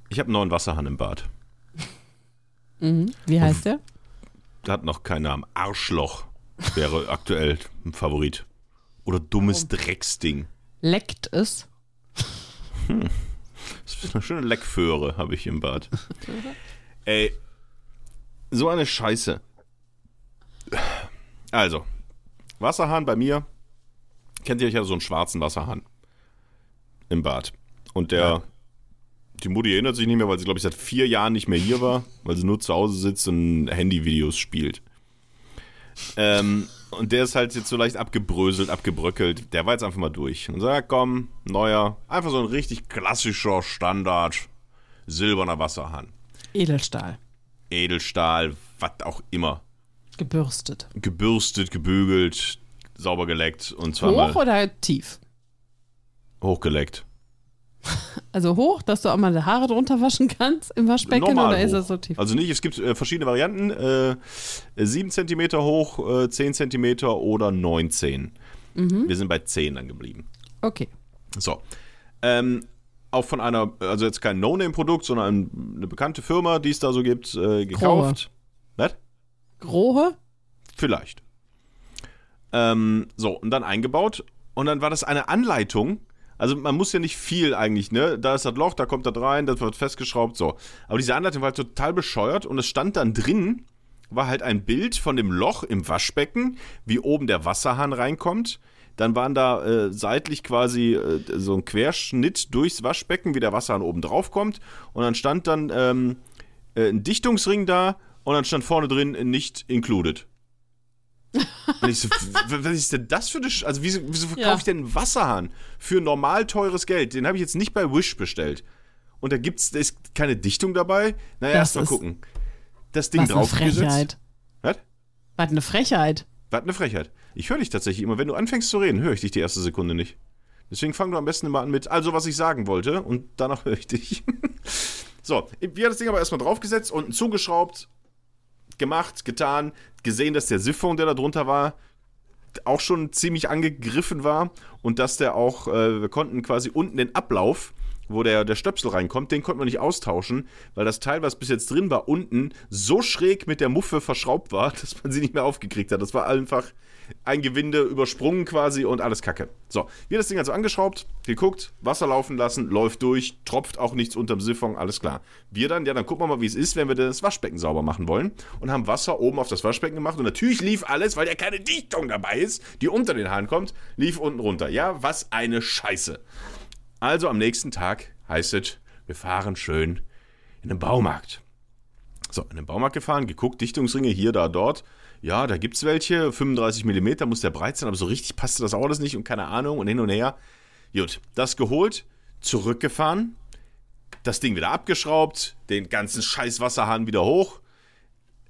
Ich habe einen neuen Wasserhahn im Bad. Mhm. Wie heißt der? Der hat noch keinen Namen. Arschloch wäre aktuell ein Favorit. Oder dummes Drecksding. Leckt es? Das ist eine schöne Leckföhre, habe ich im Bad. Ey, so eine Scheiße. Also, Wasserhahn bei mir. Kennt ihr ja so einen schwarzen Wasserhahn im Bad. Und der, Ja. die Mutti erinnert sich nicht mehr, weil sie, glaube ich, seit vier Jahren nicht mehr hier war, weil sie nur zu Hause sitzt und Handyvideos spielt. Ähm, und der ist halt jetzt so leicht abgebröselt, abgebröckelt. Der war jetzt einfach mal durch. Und sagt, komm, neuer, einfach so ein richtig klassischer Standard silberner Wasserhahn. Edelstahl. Edelstahl, was auch immer. Gebürstet. Gebürstet, gebügelt, sauber geleckt und zweimal Hoch oder tief? hochgeleckt. Also hoch, dass du auch mal die Haare drunter waschen kannst im Waschbecken Normal oder ist hoch. das so tief? Also nicht, es gibt äh, verschiedene Varianten. Äh, 7 cm hoch, äh, 10 cm oder 19. Mhm. Wir sind bei 10 dann geblieben. Okay. So. Ähm, auch von einer, also jetzt kein No-Name-Produkt, sondern eine bekannte Firma, die es da so gibt, äh, gekauft. Was? Grohe? Vielleicht. Ähm, so, und dann eingebaut. Und dann war das eine Anleitung. Also man muss ja nicht viel eigentlich, ne? Da ist das Loch, da kommt das rein, das wird festgeschraubt, so. Aber diese Anleitung war halt total bescheuert und es stand dann drin, war halt ein Bild von dem Loch im Waschbecken, wie oben der Wasserhahn reinkommt. Dann waren da äh, seitlich quasi äh, so ein Querschnitt durchs Waschbecken, wie der Wasserhahn oben drauf kommt. Und dann stand dann, ähm, äh, ein Dichtungsring da und dann stand vorne drin nicht included. Und ich so, was ist denn das für eine. Sch also, wieso, wieso verkaufe Ja. ich denn einen Wasserhahn für normal teures Geld? Den habe ich jetzt nicht bei Wish bestellt. Und da gibt's, da ist keine Dichtung dabei. Naja, erst mal gucken. Das Ding Was eine draufgesetzt. Frechheit. Was? Was eine Frechheit. Was eine Frechheit. Ich höre dich tatsächlich immer. Wenn du anfängst zu reden, höre ich dich die erste Sekunde nicht. Deswegen fang du am besten immer an mit, also was ich sagen wollte, und danach höre ich dich. so, wir haben das Ding aber erstmal draufgesetzt, unten zugeschraubt, gemacht, getan, gesehen, dass der Siphon, der da drunter war, auch schon ziemlich angegriffen war und dass der auch, äh, wir konnten quasi unten den Ablauf, wo der, der Stöpsel reinkommt, den konnten wir nicht austauschen, weil das Teil, was bis jetzt drin war, unten so schräg mit der Muffe verschraubt war, dass man sie nicht mehr aufgekriegt hat. Das war einfach ein Gewinde übersprungen quasi und alles Kacke. So, wir das Ding also angeschraubt, geguckt, Wasser laufen lassen, läuft durch, tropft auch nichts unterm Siphon, alles klar. Wir dann, ja, dann gucken wir mal, wie es ist, wenn wir das Waschbecken sauber machen wollen und haben Wasser oben auf das Waschbecken gemacht und natürlich lief alles, weil ja keine Dichtung dabei ist, die unter den Haaren kommt, lief unten runter. Ja, was eine Scheiße. Also am nächsten Tag heißt es, wir fahren schön in den Baumarkt. So, in den Baumarkt gefahren, geguckt, Dichtungsringe hier, da, dort. Ja, da gibt's welche, 35 mm muss der breit sein, aber so richtig passte das auch alles nicht und keine Ahnung und hin und her. Gut, das geholt, zurückgefahren, das Ding wieder abgeschraubt, den ganzen scheiß Wasserhahn wieder hoch,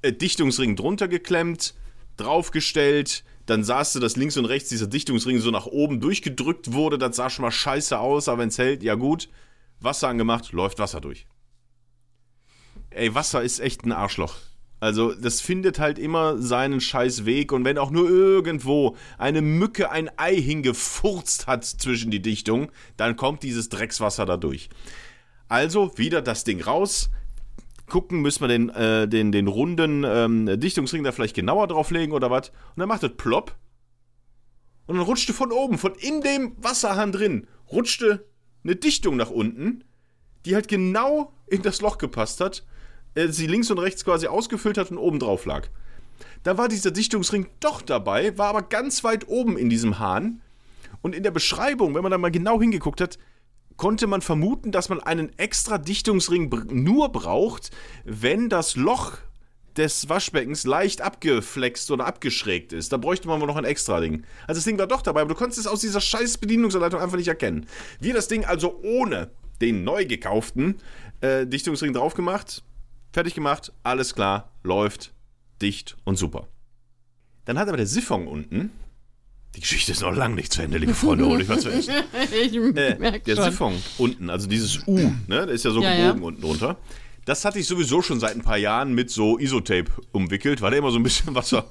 äh, Dichtungsring drunter geklemmt, draufgestellt, dann sahst du, dass links und rechts dieser Dichtungsring so nach oben durchgedrückt wurde, das sah schon mal scheiße aus, aber wenn's hält, ja gut, Wasser angemacht, läuft Wasser durch. Ey, Wasser ist echt ein Arschloch. Also, das findet halt immer seinen scheiß Weg und wenn auch nur irgendwo eine Mücke ein Ei hingefurzt hat zwischen die Dichtung, dann kommt dieses Dreckswasser da durch. Also, wieder das Ding raus. Gucken, müssen wir den, äh, den, den runden ähm, Dichtungsring da vielleicht genauer drauflegen oder was. Und dann macht das plopp. Und dann rutschte von oben, von in dem Wasserhahn drin, rutschte eine Dichtung nach unten, die halt genau in das Loch gepasst hat, äh, sie links und rechts quasi ausgefüllt hat und oben drauf lag. Da war dieser Dichtungsring doch dabei, war aber ganz weit oben in diesem Hahn. Und in der Beschreibung, wenn man da mal genau hingeguckt hat, konnte man vermuten, dass man einen extra Dichtungsring nur braucht, wenn das Loch des Waschbeckens leicht abgeflext oder abgeschrägt ist. Da bräuchte man wohl noch ein extra Ding. Also das Ding war doch dabei, aber du konntest es aus dieser scheiß Bedienungsanleitung einfach nicht erkennen. Wir das Ding also ohne den neu gekauften äh, Dichtungsring drauf gemacht, fertig gemacht, alles klar, läuft, dicht und super. Dann hat aber der Siphon unten, die Geschichte ist noch lange nicht zu Ende, liebe Freunde, hol ich was zu essen. Ich Äh, merke der schon. Siphon unten, also dieses U, ne, der ist ja so Ja, gebogen unten drunter. Das hatte ich sowieso schon seit ein paar Jahren mit so Isotape umwickelt, weil da immer so ein bisschen Wasser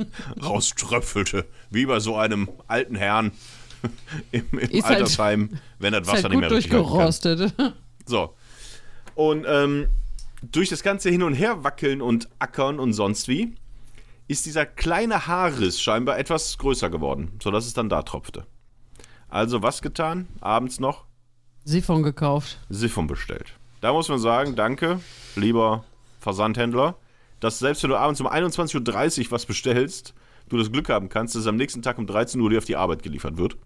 rauströpfelte. Wie bei so einem alten Herrn im, im halt- Altersheim, wenn das Wasser halt nicht mehr richtig halten kann. durchgerostet. So. Und ähm, durch das ganze Hin und Her wackeln und ackern und sonst wie, ist dieser kleine Haarriss scheinbar etwas größer geworden, sodass es dann da tropfte. Also was getan? Abends noch Siphon gekauft. Siphon bestellt. Da muss man sagen, danke, lieber Versandhändler, dass selbst wenn du abends um 21.30 Uhr was bestellst, du das Glück haben kannst, dass es am nächsten Tag um 13 Uhr dir auf die Arbeit geliefert wird.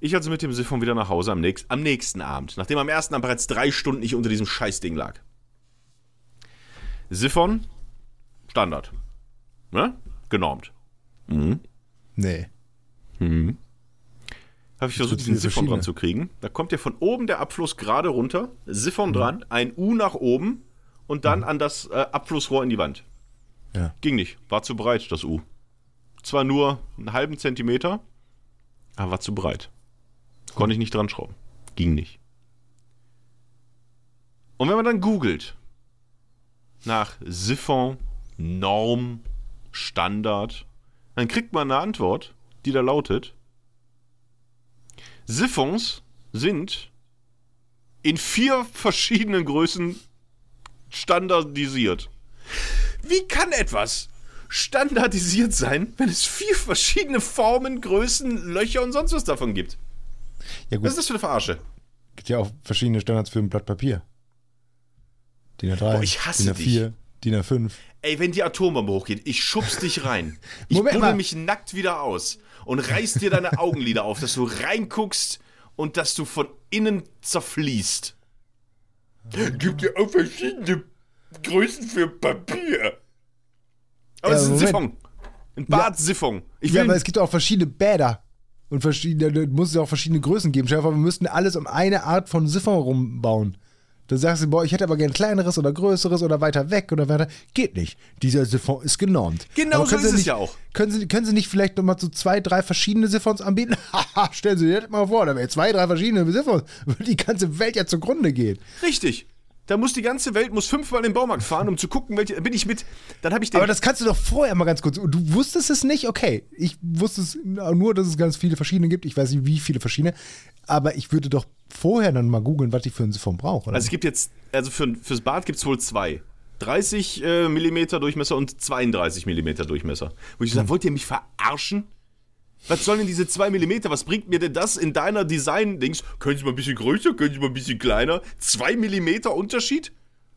Ich also mit dem Siphon wieder nach Hause am, nächst, am nächsten Abend, nachdem am ersten Abend bereits drei Stunden ich unter diesem Scheißding lag. Siphon, Standard. Ne? Genormt. Nee. Habe ich versucht, gibt's diesen Siphon dran zu kriegen. Da kommt ja von oben der Abfluss gerade runter, Siphon dran, ein U nach oben und dann an das äh, Abflussrohr in die Wand. Ja. Ging nicht, war zu breit, das U. Zwar nur einen halben Zentimeter, aber war zu breit. Konnte ich nicht dran schrauben. Ging nicht. Und wenn man dann googelt nach Siphon, Norm, Standard, dann kriegt man eine Antwort, die da lautet, Siphons sind in vier verschiedenen Größen standardisiert. Wie kann etwas standardisiert sein, wenn es vier verschiedene Formen, Größen, Löcher und sonst was davon gibt? Ja gut, Was ist das für eine Verarsche? gibt ja auch verschiedene Standards für ein Blatt Papier. DIN A3, Boah, ich hasse DIN A4, DIN A5. Ey, wenn die Atombombe hochgeht, ich schubs dich rein. Ich buddel mal. mich nackt wieder aus und reiß dir deine Augenlider auf, dass du reinguckst und dass du von innen zerfließt. Gibt ja auch verschiedene Größen für Papier. Aber Ja, es ist ein Moment. Siphon. Ein Bad-Siphon. Ich Ja, will aber es gibt auch verschiedene Bäder. Und verschiedene, da muss es auch verschiedene Größen geben. Stell dir vor, wir müssten alles um eine Art von Siphon rumbauen. Da sagst du, boah, ich hätte aber gern kleineres oder größeres oder weiter weg oder weiter. Geht nicht. Dieser Siphon ist genormt. Genau so können ist Sie es nicht, ja auch. Können Sie, können Sie nicht vielleicht nochmal so zwei, drei verschiedene Siphons anbieten? Haha, stellen Sie sich das mal vor, da wäre zwei, drei verschiedene Siphons. Würde die ganze Welt ja zugrunde gehen. Richtig. Da muss die ganze Welt muss fünfmal in den Baumarkt fahren, um zu gucken, welche. Bin ich mit. Dann habe ich den. Aber das kannst du doch vorher mal ganz kurz. Du wusstest es nicht? Okay. Ich wusste es nur, dass es ganz viele verschiedene gibt. Ich weiß nicht, wie viele verschiedene. Aber ich würde doch vorher dann mal googeln, was ich für einen Siphon brauche. oder? also es gibt jetzt. Also für, fürs Bad gibt es wohl zwei. 30 äh, mm Durchmesser und 32 mm Durchmesser. Wo ich sage, wollt ihr mich verarschen? Was sollen denn diese 2 mm? Was bringt mir denn das in deiner Design-Dings? Können Sie mal ein bisschen größer, können Sie mal ein bisschen kleiner? 2 mm Unterschied?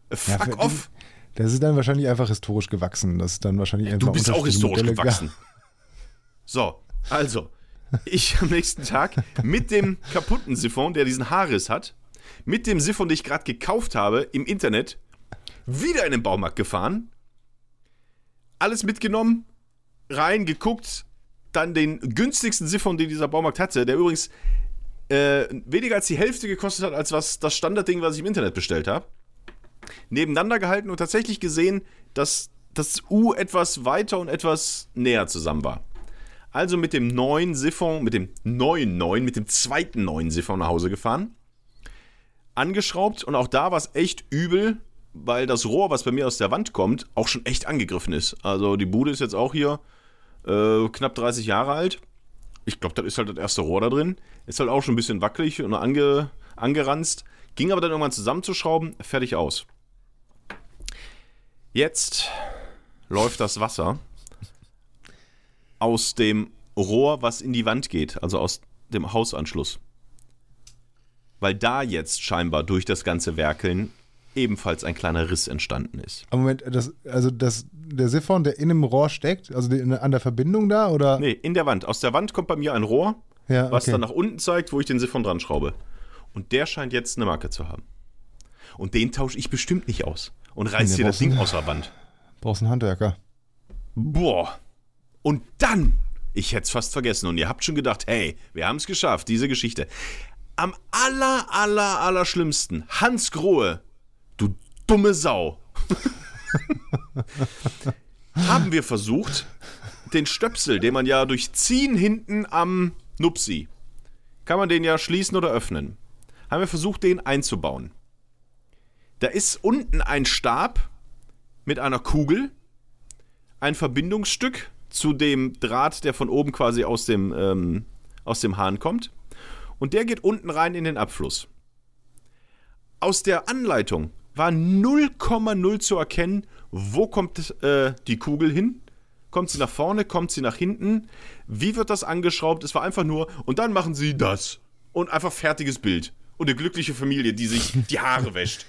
Äh, Ja, Fuck für- off. Das ist dann wahrscheinlich einfach historisch gewachsen. Das ist dann wahrscheinlich Du einfach bist auch historisch Modelle gewachsen. So, also, ich am nächsten Tag mit dem kaputten Siphon, der diesen Haarriss hat, mit dem Siphon, den ich gerade gekauft habe, im Internet, wieder in den Baumarkt gefahren, alles mitgenommen, rein, geguckt, dann den günstigsten Siphon, den dieser Baumarkt hatte, der übrigens äh, weniger als die Hälfte gekostet hat, als was das Standardding, was ich im Internet bestellt habe nebeneinander gehalten und tatsächlich gesehen, dass das U etwas weiter und etwas näher zusammen war. Also mit dem neuen Siphon, mit dem neuen neuen, mit dem zweiten neuen Siphon nach Hause gefahren, angeschraubt und auch da war es echt übel, weil das Rohr, was bei mir aus der Wand kommt, auch schon echt angegriffen ist. Also die Bude ist jetzt auch hier äh, knapp 30 Jahre alt. Ich glaube, das ist halt das erste Rohr da drin. Ist halt auch schon ein bisschen wackelig und ange, angeranzt. Ging aber dann irgendwann zusammenzuschrauben, fertig aus. Jetzt läuft das Wasser aus dem Rohr, was in die Wand geht, also aus dem Hausanschluss. Weil da jetzt scheinbar durch das ganze Werkeln ebenfalls ein kleiner Riss entstanden ist. Aber Moment, das, also das, der Siphon, der in dem Rohr steckt, also die, an der Verbindung da, oder? Nee, in der Wand. Aus der Wand kommt bei mir ein Rohr, Ja, was okay. dann nach unten zeigt, wo ich den Siphon dran schraube. Und der scheint jetzt eine Marke zu haben. Und den tausche ich bestimmt nicht aus. Und reiß Nee, dir das Ding aus der Wand. Brauchst einen Handwerker. Boah. Und dann, ich hätte es fast vergessen und ihr habt schon gedacht, hey, wir haben es geschafft, diese Geschichte. Am aller, aller, aller schlimmsten, Hans Grohe, dumme Sau, haben wir versucht, den Stöpsel, den man ja durch Ziehen hinten am Nupsi, kann man den ja schließen oder öffnen, haben wir versucht, den einzubauen. Da ist unten ein Stab mit einer Kugel, ein Verbindungsstück zu dem Draht, der von oben quasi aus dem, ähm, aus dem Hahn kommt. Und der geht unten rein in den Abfluss. Aus der Anleitung war 0,0 zu erkennen, wo kommt äh, die Kugel hin. Kommt sie nach vorne, kommt sie nach hinten? Wie wird das angeschraubt? Es war einfach nur, und dann machen sie das. Und einfach fertiges Bild. Und eine glückliche Familie, die sich die Haare wäscht.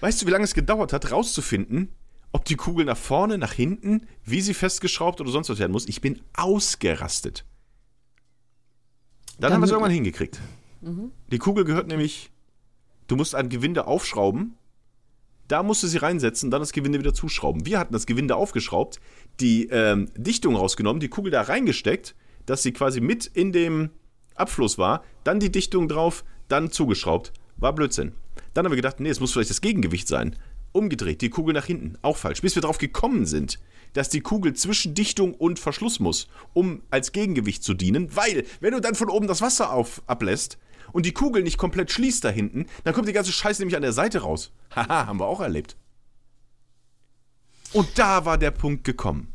Weißt du, wie lange es gedauert hat, rauszufinden, ob die Kugel nach vorne, nach hinten, wie sie festgeschraubt oder sonst was werden muss? Ich bin ausgerastet. Dann, Dann haben wir es irgendwann hingekriegt. Die Kugel gehört nämlich, du musst ein Gewinde aufschrauben, da musst du sie reinsetzen, dann das Gewinde wieder zuschrauben. Wir hatten das Gewinde aufgeschraubt, die ähm, Dichtung rausgenommen, die Kugel da reingesteckt, dass sie quasi mit in dem Abfluss war, dann die Dichtung drauf, dann zugeschraubt. War Blödsinn. Dann haben wir gedacht, nee, es muss vielleicht das Gegengewicht sein. Umgedreht, die Kugel nach hinten. Auch falsch. Bis wir drauf gekommen sind, dass die Kugel zwischen Dichtung und Verschluss muss, um als Gegengewicht zu dienen, weil, wenn du dann von oben das Wasser auf, ablässt und die Kugel nicht komplett schließt da hinten, dann kommt die ganze Scheiße nämlich an der Seite raus. Haha, haben wir auch erlebt. Und da war der Punkt gekommen,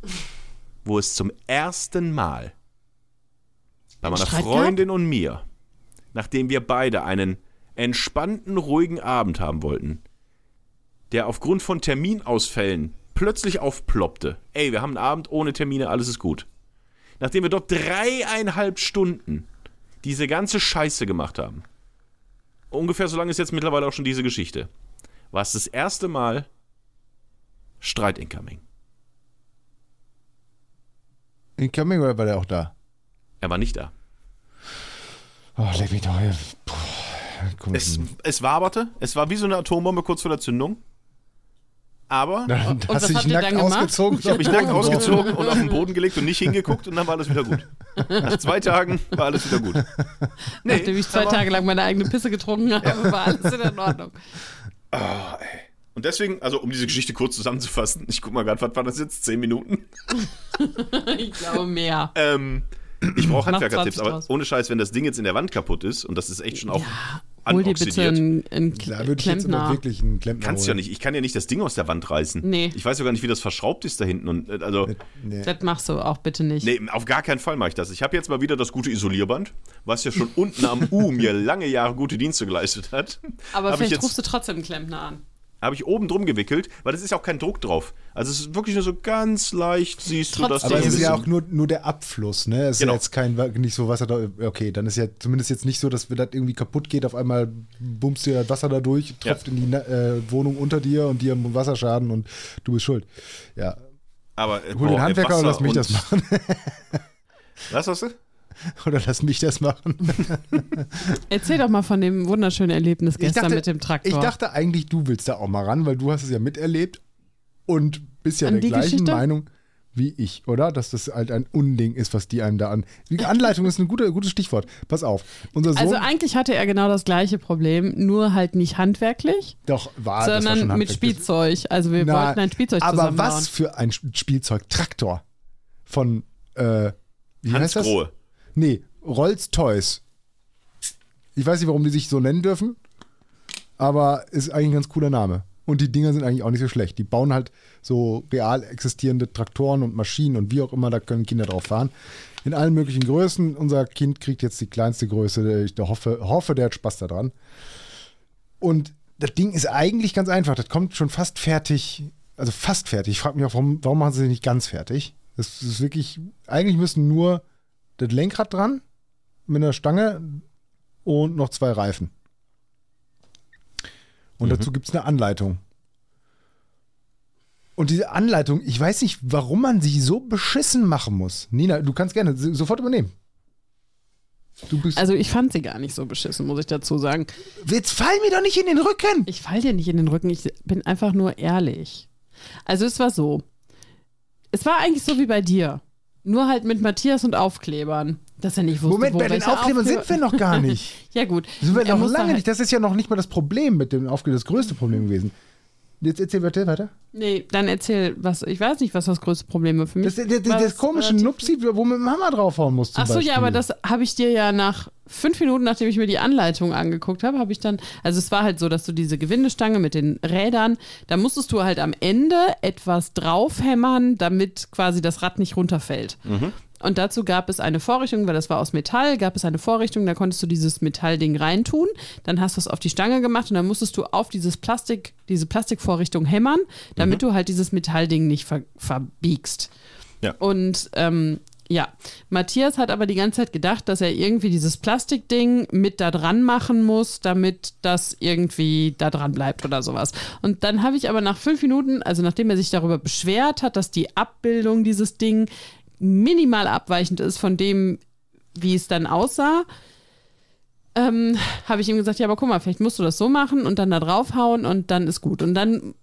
wo es zum ersten Mal bei meiner Streit Freundin und mir, nachdem wir beide einen entspannten, ruhigen Abend haben wollten, der aufgrund von Terminausfällen plötzlich aufploppte. Ey, wir haben einen Abend ohne Termine, alles ist gut. Nachdem wir dort dreieinhalb Stunden diese ganze Scheiße gemacht haben, ungefähr so lange ist jetzt mittlerweile auch schon diese Geschichte, war es das erste Mal Streit incoming. Incoming oder war der auch da? Er war nicht da. Oh, leck mich doch hier. Puh, komm, Es, es waberte, es war wie so eine Atombombe kurz vor der Zündung. Aber Dann Und hast habt dich nackt dann gemacht? ausgezogen. ich habe mich nackt ausgezogen und auf den Boden gelegt und nicht hingeguckt und dann war alles wieder gut. Nach zwei Tagen war alles wieder gut. Nachdem ich zwei Tage lang meine eigene Pisse getrunken habe, war alles wieder in Ordnung. Und deswegen, also um diese Geschichte kurz zusammenzufassen, ich guck mal gerade, was war das jetzt? Zehn Minuten? Ich glaube mehr. Ähm, ich brauche Handwerkertipps, 20 aber ohne Scheiß, wenn das Ding jetzt in der Wand kaputt ist und das ist echt schon auch Hol dir bitte einen, einen Da würde ich jetzt Klempner. wirklich einen Klempner Kannst du ja nicht. Ich kann ja nicht das Ding aus der Wand reißen. Nee. Ich weiß ja gar nicht, wie das verschraubt ist da hinten. Und, äh, also, Nee. Das machst du auch bitte nicht. nee, auf gar keinen Fall mache ich das. Ich habe jetzt mal wieder das gute Isolierband, was ja schon unten am U mir lange Jahre gute Dienste geleistet hat. Aber Hab ich vielleicht jetzt- rufst du trotzdem einen Klempner an. Habe ich oben drum gewickelt, weil das ist ja auch kein Druck drauf. Also es ist wirklich nur so ganz leicht, siehst du, dass Trotzdem. Aber es ist ja auch nur, nur der Abfluss, ne? Es ist Genau. ja jetzt kein, nicht so Wasser da. Okay, dann ist ja zumindest jetzt nicht so, dass wenn das irgendwie kaputt geht, auf einmal bummst dir das Wasser da durch, tropft in die äh, Wohnung unter dir und dir haben Wasserschaden und du bist schuld. Ja. Aber, äh, Hol boah, den ey, Handwerker und lass mich das machen. Was hast du? Oder lass mich das machen. Erzähl doch mal von dem wunderschönen Erlebnis gestern mit dem Traktor. ich dachte eigentlich, du willst da auch mal ran, weil du hast es ja miterlebt und bist ja An der die gleichen Geschichte? Meinung wie ich, oder? Dass das halt ein Unding ist, was die einem da an. Die Anleitung ist ein gute, gutes Stichwort. Pass auf. Unser Sohn, also eigentlich hatte er genau das gleiche Problem, nur halt nicht handwerklich, doch, war, das war sondern schon mit. Spielzeug. Also wir Na, wollten ein Spielzeug Aber was für ein Spielzeug? Traktor. Von, äh, wie Hans heißt das? Grohe. Nee, Rolls Toys. Ich weiß nicht, warum die sich so nennen dürfen, aber ist eigentlich ein ganz cooler Name. Und die Dinger sind eigentlich auch nicht so schlecht. Die bauen halt so real existierende Traktoren und Maschinen und wie auch immer, da können Kinder drauf fahren. In allen möglichen Größen. Unser Kind kriegt jetzt die kleinste Größe. Ich hoffe, hoffe der hat Spaß daran. Und das Ding ist eigentlich ganz einfach. Das kommt schon fast fertig. Also fast fertig. Ich frage mich auch, warum, warum machen sie es nicht ganz fertig? Das ist wirklich, eigentlich müssen nur das Lenkrad dran mit einer Stange und noch zwei Reifen. Und dazu gibt es eine Anleitung. Und diese Anleitung, ich weiß nicht, warum man sie so beschissen machen muss. Nina, du kannst gerne sofort übernehmen. Du bist. Also ich fand sie gar nicht so beschissen, muss ich dazu sagen. jetzt fall mir doch nicht in den Rücken! Ich fall dir nicht in den Rücken, ich bin einfach nur ehrlich. Also es war so. Es war eigentlich so wie bei dir. Nur halt mit Matthias und Aufklebern. Dass er nicht wusste, Moment, bei den Aufklebern Aufkleber- sind wir noch gar nicht. Ja gut. Sind wir Er noch lange halt- nicht. Das ist ja noch nicht mal das Problem mit dem Aufkleber, das größte Problem gewesen. Jetzt erzähl weiter. weiter. Nee, dann erzähl, was, ich weiß nicht, was das größte Problem war für mich. Das, das, das, das komische Nupsi, wo man mit dem Hammer draufhauen muss. Zum Ach so, Beispiel. ja, aber das habe ich dir ja nach fünf Minuten, nachdem ich mir die Anleitung angeguckt habe, habe ich dann, also es war halt so, dass du diese Gewindestange mit den Rädern, da musstest du halt am Ende etwas draufhämmern, damit quasi das Rad nicht runterfällt. Und dazu gab es eine Vorrichtung, weil das war aus Metall, gab es eine Vorrichtung, da konntest du dieses Metallding reintun, dann hast du es auf die Stange gemacht und dann musstest du auf dieses Plastik, diese Plastikvorrichtung hämmern, damit du halt dieses Metallding nicht ver verbiegst. Ja. Und ähm, ja, Matthias hat aber die ganze Zeit gedacht, dass er irgendwie dieses Plastikding mit da dran machen muss, damit das irgendwie da dran bleibt oder sowas. Und dann habe ich aber nach fünf Minuten, also nachdem er sich darüber beschwert hat, dass die Abbildung dieses Ding minimal abweichend ist von dem, wie es dann aussah, ähm, habe ich ihm gesagt, ja, aber guck mal, vielleicht musst du das so machen und dann da draufhauen und dann ist gut. Und dann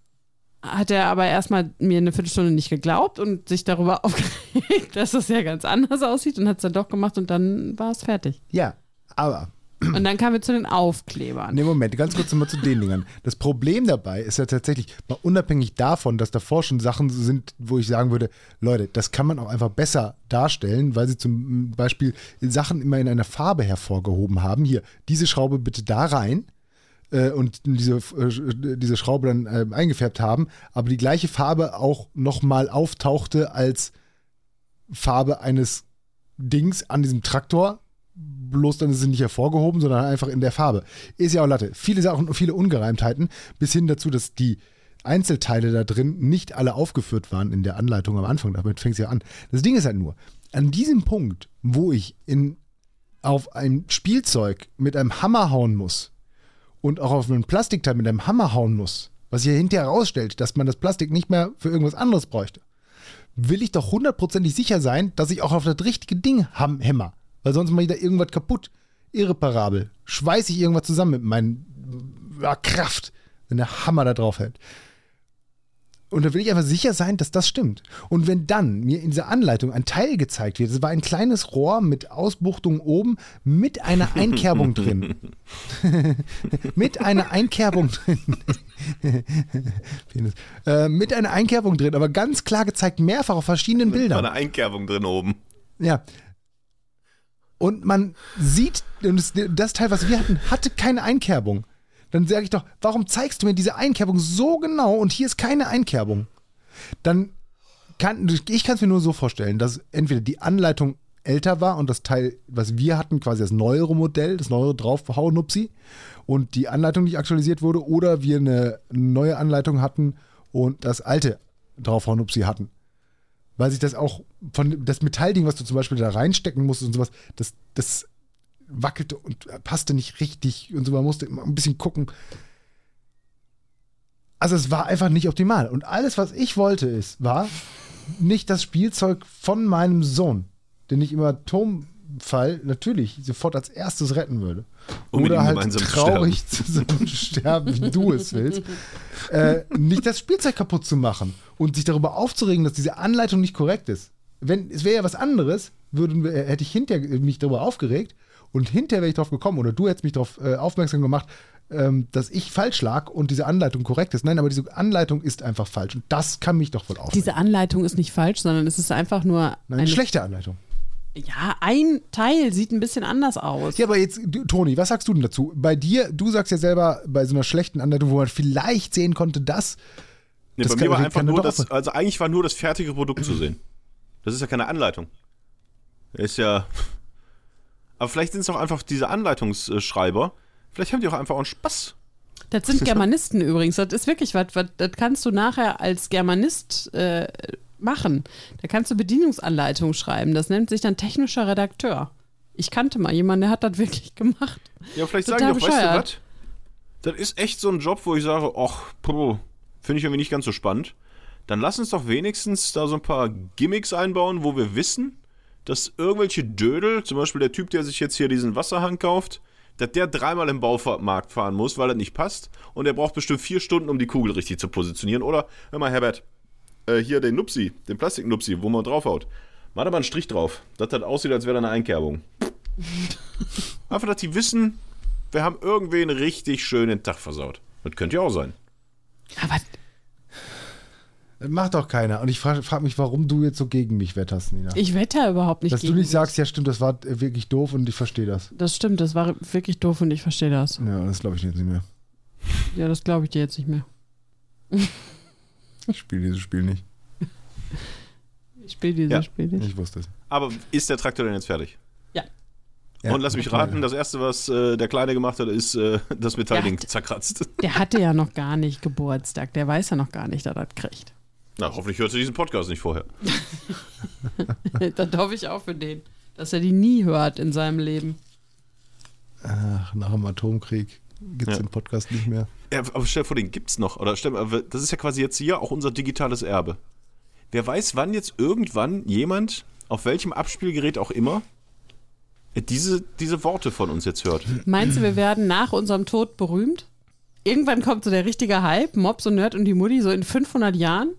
hat er aber erstmal mir eine Viertelstunde nicht geglaubt und sich darüber aufgeregt, dass das ja ganz anders aussieht und hat es dann doch gemacht und dann war es fertig. Ja, aber Und dann kamen wir zu den Aufklebern. Ne, Moment, ganz kurz nochmal zu den Dingern. Das Problem dabei ist ja tatsächlich, mal unabhängig davon, dass davor schon Sachen sind, wo ich sagen würde, Leute, das kann man auch einfach besser darstellen, weil sie zum Beispiel Sachen immer in einer Farbe hervorgehoben haben. Hier, diese Schraube bitte da rein äh, und diese, äh, diese Schraube dann äh, eingefärbt haben, aber die gleiche Farbe auch nochmal auftauchte als Farbe eines Dings an diesem Traktor, bloß dann sie nicht hervorgehoben, sondern einfach in der Farbe. Ist ja auch Latte. Viele Sachen, viele Ungereimtheiten, bis hin dazu, dass die Einzelteile da drin nicht alle aufgeführt waren in der Anleitung am Anfang. Damit fängt es ja an. Das Ding ist halt nur, an diesem Punkt, wo ich in, auf ein Spielzeug mit einem Hammer hauen muss und auch auf ein Plastikteil mit einem Hammer hauen muss, was sich ja hinterher herausstellt, dass man das Plastik nicht mehr für irgendwas anderes bräuchte, will ich doch hundertprozentig sicher sein, dass ich auch auf das richtige Ding ham-. Weil sonst mache ich da irgendwas kaputt. Irreparabel. Schweiße ich irgendwas zusammen mit meiner ja, Kraft, wenn der Hammer da drauf hält. Und da will ich einfach sicher sein, dass das stimmt. Und wenn dann mir in dieser Anleitung ein Teil gezeigt wird, es war ein kleines Rohr mit Ausbuchtung oben mit einer Einkerbung drin. mit einer Einkerbung drin. äh, mit einer Einkerbung drin, aber ganz klar gezeigt, mehrfach auf verschiedenen Bildern. War eine Einkerbung drin oben. Ja. Und man sieht, das, Teil, was wir hatten, hatte keine Einkerbung. Dann sage ich doch, warum zeigst du mir diese Einkerbung so genau und hier ist keine Einkerbung? Dann kann, ich kann es mir nur so vorstellen, dass entweder die Anleitung älter war und das Teil, was wir hatten, quasi das neuere Modell, das neuere Draufhau-Nupsi und die Anleitung nicht aktualisiert wurde oder wir eine neue Anleitung hatten und das alte Draufhau-Nupsi hatten. Weil sich das auch von das Metallding, was du zum Beispiel da reinstecken musst und sowas, das, das wackelte und passte nicht richtig und so. Man musste immer ein bisschen gucken. Also es war einfach nicht optimal. Und alles, was ich wollte, ist, war nicht das Spielzeug von meinem Sohn, den ich im Atomfall natürlich sofort als erstes retten würde. Um ihm Oder halt traurig zusammen sterben, wie du es willst. Äh, nicht das Spielzeug kaputt zu machen und sich darüber aufzuregen, dass diese Anleitung nicht korrekt ist. Wenn es wäre ja was anderes, würden wir, hätte ich hinterher mich darüber aufgeregt und hinterher wäre ich drauf gekommen oder du hättest mich darauf äh, aufmerksam gemacht, ähm, dass ich falsch lag und diese Anleitung korrekt ist. Nein, aber diese Anleitung ist einfach falsch und das kann mich doch voll aufregen. Diese Anleitung ist nicht falsch, sondern es ist einfach nur Nein, eine eine schlechte Anleitung. Ja, ein Teil sieht ein bisschen anders aus. Ja, aber jetzt, du, Toni, was sagst du denn dazu? Bei dir, du sagst ja selber, bei so einer schlechten Anleitung, wo man vielleicht sehen konnte, dass. Nee, Das bei kann- mir war einfach nur das, also eigentlich war nur das fertige Produkt zu sehen. Das ist ja keine Anleitung. Ist ja. Aber vielleicht sind es auch einfach diese Anleitungsschreiber. Vielleicht haben die auch einfach auch einen Spaß. Das sind Germanisten übrigens. Das ist wirklich was, was das kannst du nachher als Germanist äh, machen. Da kannst du Bedienungsanleitungen schreiben. Das nennt sich dann technischer Redakteur. Ich kannte mal jemanden, der hat das wirklich gemacht. Ja, vielleicht Total sagen die auch, weißt du was? bescheuert. Das ist echt so ein Job, wo ich sage, ach, finde ich irgendwie nicht ganz so spannend. Dann lass uns doch wenigstens da so ein paar Gimmicks einbauen, wo wir wissen, dass irgendwelche Dödel, zum Beispiel der Typ, der sich jetzt hier diesen Wasserhang kauft, dass der dreimal im Baumarkt fahren muss, weil das nicht passt. Und er braucht bestimmt vier Stunden, um die Kugel richtig zu positionieren. Oder, hör mal, Herbert, äh, hier den Nupsi, den Plastiknupsi, wo man draufhaut. Mach da mal einen Strich drauf, dass das aussieht, als wäre da eine Einkerbung. Einfach, dass die wissen, wir haben irgendwie einen richtig schönen Tag versaut. Das könnte ja auch sein. Aber Das macht doch keiner. Und ich frage frag mich, warum du jetzt so gegen mich wetterst, Nina. ich wette ja überhaupt nicht Dass du gegen nicht dich. sagst, ja stimmt, das war wirklich doof und ich verstehe das. Das stimmt, das war wirklich doof und ich verstehe das. Ja, das glaube ich jetzt nicht mehr. Ja, das glaube ich dir jetzt nicht mehr. Ich spiele dieses Spiel nicht. Ich spiele dieses Ja. Spiel nicht. Ich wusste es. Aber ist der Traktor denn jetzt fertig? Ja. Ja, Und lass mich okay. raten, das erste, was äh, der Kleine gemacht hat, ist äh, das Metallding Ja. zerkratzt. Der hatte ja noch gar nicht Geburtstag. Der weiß ja noch gar nicht, dass er das kriegt. Na, hoffentlich hört sie diesen Podcast nicht vorher. das hoffe ich auch für den. Dass er die nie hört in seinem Leben. Ach, nach dem Atomkrieg gibt es Ja. den Podcast nicht mehr. Ja, aber stell dir vor, den gibt's noch. Oder stell das ist ja quasi jetzt hier auch unser digitales Erbe. Wer weiß, wann jetzt irgendwann jemand, auf welchem Abspielgerät auch immer, diese, diese Worte von uns jetzt hört. Meinst du, wir werden nach unserem Tod berühmt? Irgendwann kommt so der richtige Hype, Mob, so Nerd und die Mutti, so in 500 Jahren,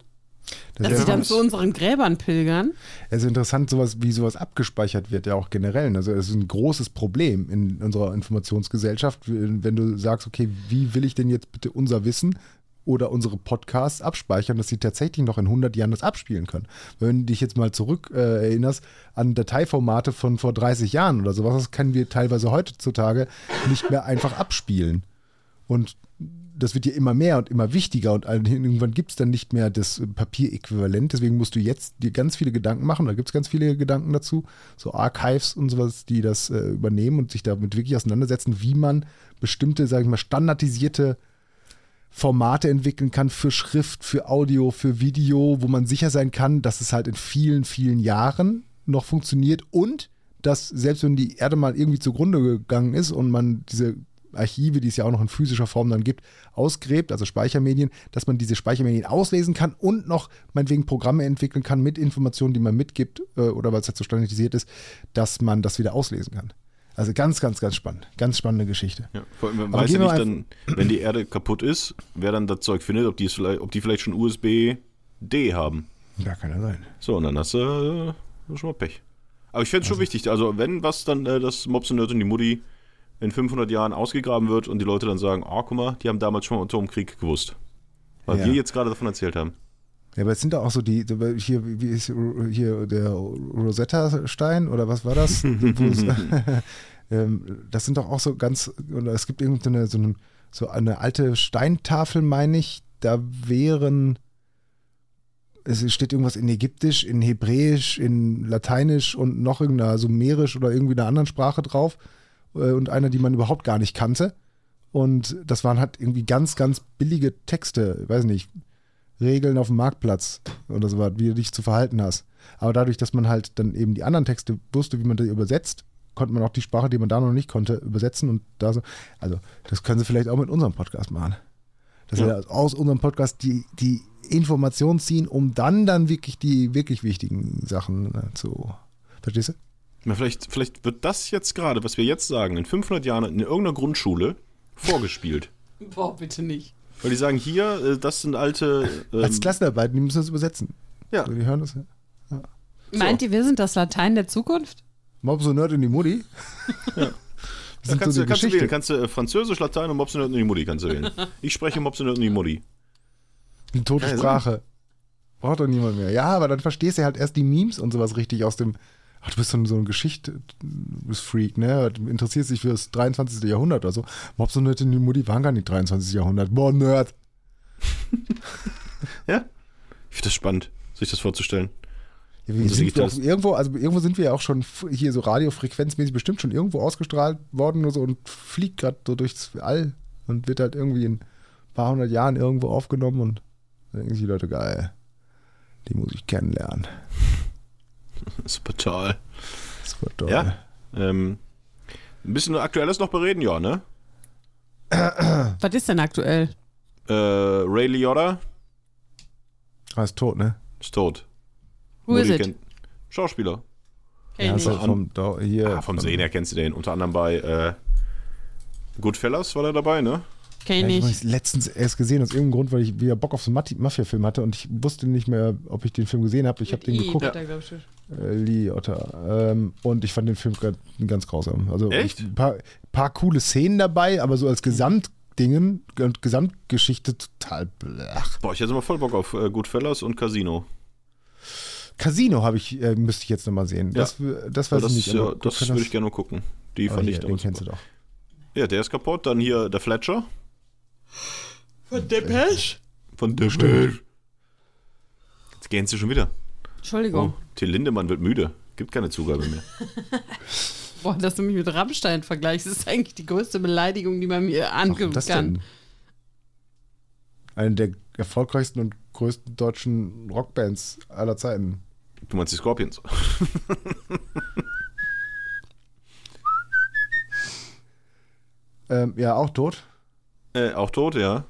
Das dass sie dann zu unseren Gräbern pilgern. Es ist interessant, sowas, wie sowas abgespeichert wird, ja auch generell. Also es ist ein großes Problem in unserer Informationsgesellschaft, wenn du sagst, okay, wie will ich denn jetzt bitte unser Wissen oder unsere Podcasts abspeichern, dass sie tatsächlich noch in 100 Jahren das abspielen können. Wenn du dich jetzt mal zurück äh, erinnerst an Dateiformate von vor 30 Jahren oder sowas, das können wir teilweise heutzutage nicht mehr einfach abspielen. Und das wird ja immer mehr und immer wichtiger und irgendwann gibt es dann nicht mehr das Papieräquivalent. Deswegen musst du jetzt dir ganz viele Gedanken machen. Da gibt es ganz viele Gedanken dazu. So Archives und sowas, die das äh, übernehmen und sich damit wirklich auseinandersetzen, wie man bestimmte, sage ich mal, standardisierte Formate entwickeln kann für Schrift, für Audio, für Video, wo man sicher sein kann, dass es halt in vielen, vielen Jahren noch funktioniert und dass selbst wenn die Erde mal irgendwie zugrunde gegangen ist und man diese Archive, die es ja auch noch in physischer Form dann gibt, ausgräbt, also Speichermedien, dass man diese Speichermedien auslesen kann und noch meinetwegen Programme entwickeln kann mit Informationen, die man mitgibt äh, oder weil es halt so standardisiert ist, dass man das wieder auslesen kann. Also ganz, ganz, ganz spannend. Ganz spannende Geschichte. Ja, vor allem, man Aber weiß ja nicht dann, wenn die Erde kaputt ist, wer dann das Zeug findet, ob die, es vielleicht, ob die vielleicht schon USB-D haben. Ja, kann ja sein. So, und dann hast du äh, schon mal Pech. Aber ich fände es schon wichtig, also wenn was dann äh, das Mops und Nerd und die Mutti in 500 Jahren ausgegraben wird und die Leute dann sagen, ah, guck mal, die haben damals schon mal Atomkrieg gewusst. Weil Ja. wir jetzt gerade davon erzählt haben. Ja, aber es sind da auch so die, hier, wie ist hier der Rosetta-Stein oder was war das? Ähm, das sind doch auch so ganz, oder es gibt irgendeine so eine, so eine alte Steintafel, meine ich, da wären, es steht irgendwas in Ägyptisch, in Hebräisch, in Lateinisch und noch irgendeiner Sumerisch oder irgendwie einer anderen Sprache drauf und einer, die man überhaupt gar nicht kannte. Und das waren halt irgendwie ganz, ganz billige Texte, weiß nicht, Regeln auf dem Marktplatz oder so was, wie du dich zu verhalten hast. Aber dadurch, dass man halt dann eben die anderen Texte wusste, wie man die übersetzt, konnte man auch die Sprache, die man da noch nicht konnte, übersetzen und da so. Also, das können sie vielleicht auch mit unserem Podcast machen. Dass Ja. wir aus unserem Podcast die, die Informationen ziehen, um dann dann wirklich die wirklich wichtigen Sachen äh, zu. Verstehst du? Na, vielleicht, vielleicht wird das jetzt gerade, was wir jetzt sagen, in 500 Jahren in irgendeiner Grundschule vorgespielt. Boah, bitte nicht. Weil die sagen, hier, äh, das sind alte. Ähm, Als Klassenarbeiten, die müssen das übersetzen. ja, Also, die hören das. ja. Meint ihr, wir sind das Latein der Zukunft? Mobs und Nerd und die Mutti. da Das sind kannst, so du, die kannst du Geschichte. wählen. Kannst du äh, Französisch, Latein und Mops und Nerd und die Mutti kannst du wählen. Ich spreche Mops und Nerd und die Mutti. Eine tote Ja, so. Sprache. Braucht doch niemand mehr. Ja, aber dann verstehst du halt erst die Memes und sowas richtig aus dem. Ach, du bist so ein, so ein Geschichte-Freak, ne? Du interessierst dich für das 23. Jahrhundert oder so. Mobs und Nerd und die Mutti waren gar nicht 23. Jahrhundert. Boah, Nerd. Ja? Ich finde das spannend, sich das vorzustellen. Ja, Und auch irgendwo, also irgendwo sind wir ja auch schon hier so radiofrequenzmäßig bestimmt schon irgendwo ausgestrahlt worden oder so und fliegt gerade so durchs All und wird halt irgendwie in ein paar hundert Jahren irgendwo aufgenommen und dann denken sich die Leute, geil, die muss ich kennenlernen. Super toll. Das wird toll. Ja. Ähm, ein bisschen Aktuelles noch bereden, ja, ne? Was ist denn aktuell? Äh, Ray Liotta Ah, ist tot, ne? ist tot. Who is Mutti it? kennt- Schauspieler. Kenn ja, ich halt vom, da, hier, Ah, vom Sehen her kennst du den. Unter anderem bei äh, Goodfellas war er dabei, ne? Kenn Ja, ich ich nicht. habe letztens erst gesehen, aus irgendeinem Grund, weil ich wieder Bock auf so einen Mafia-Film hatte und ich wusste nicht mehr, ob ich den Film gesehen habe. Ich habe den geguckt. wird Äh, Lee Otter. Ähm, und ich fand den Film ganz grausam. Also Echt? ein paar, paar coole Szenen dabei, aber so als Gesamtdingen und Gesamtgeschichte total blach. Boah, ich hätte mal voll Bock auf äh, Goodfellas und Casino. Casino habe ich, äh, müsste ich jetzt nochmal sehen. Ja. Das, das Weil weiß das ich nicht. ja, das würde ich gerne mal gucken. Die aber fand ich Den kennst du doch. Ja, der ist kaputt. Dann hier der Fletcher Von Depeche? von der Stelle. Jetzt gehen sie schon wieder. Entschuldigung. Oh, Till Lindemann wird müde. Gibt keine Zugabe mehr. Boah, dass du mich mit Rammstein vergleichst, ist eigentlich die größte Beleidigung, die man mir angeben kann. denn? Eine der erfolgreichsten und größten deutschen Rockbands aller Zeiten. Du meinst die Scorpions? Ähm, ja, auch tot. Äh, auch tot, ja.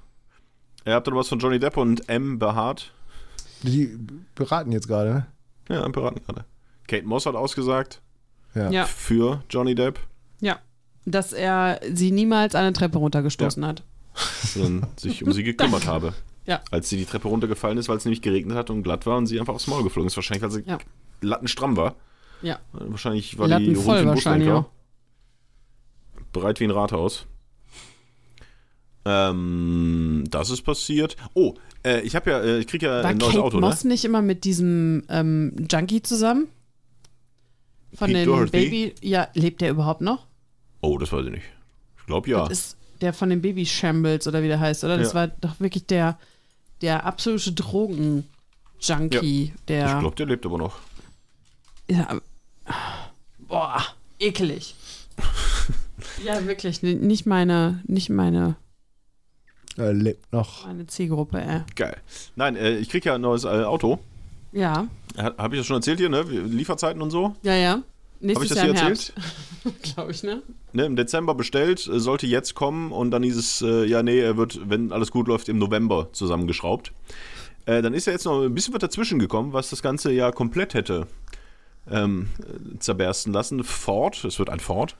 Ihr habt ihr was von Johnny Depp und M. behaart? Die beraten jetzt gerade, ne? Ja, am Piraten gerade. Kate Moss hat ausgesagt Ja. Ja, für Johnny Depp, ja. Dass er sie niemals eine Treppe runtergestoßen hat. sondern sich um sie gekümmert habe. Ja. Als sie die Treppe runtergefallen ist, weil es nämlich geregnet hat und glatt war und sie einfach aufs Maul geflogen ist. Wahrscheinlich, weil sie Ja. lattenstramm war. Ja. Wahrscheinlich war die Latten rund voll Buslenker. auch. Bereit wie ein Rathaus. Ähm, das ist passiert. Oh, äh, ich habe ja, äh, ich krieg ja War ein neues Kate Auto, ne? Moss nicht immer mit diesem ähm, Junkie zusammen? Von Pete Doherty? Baby. Ja, lebt der überhaupt noch? Oh, das weiß ich nicht. Ich glaube ja. Das ist der von den Baby Shambles oder wie der heißt, oder? Das Ja. war doch wirklich der, der absolute Drogen-Junkie, der. Ich glaube, der lebt aber noch. Ja, boah, ekelig. ja, wirklich, nicht meine, nicht meine, Er lebt noch. meine Zielgruppe, ey. Geil. Nein, äh, ich krieg ja ein neues äh, Auto. Ja, Habe ich das schon erzählt hier, ne? Lieferzeiten und so. ja, ja. Habe ich das Jahr hier im erzählt? Glaube ich, ne? Ne, Im Dezember bestellt, äh, sollte jetzt kommen und dann dieses, äh, ja, nee, er wird, wenn alles gut läuft, im November zusammengeschraubt. Äh, dann ist ja jetzt noch ein bisschen was dazwischen gekommen, was das Ganze ja komplett hätte ähm, zerbersten lassen. Ford, es wird ein Ford,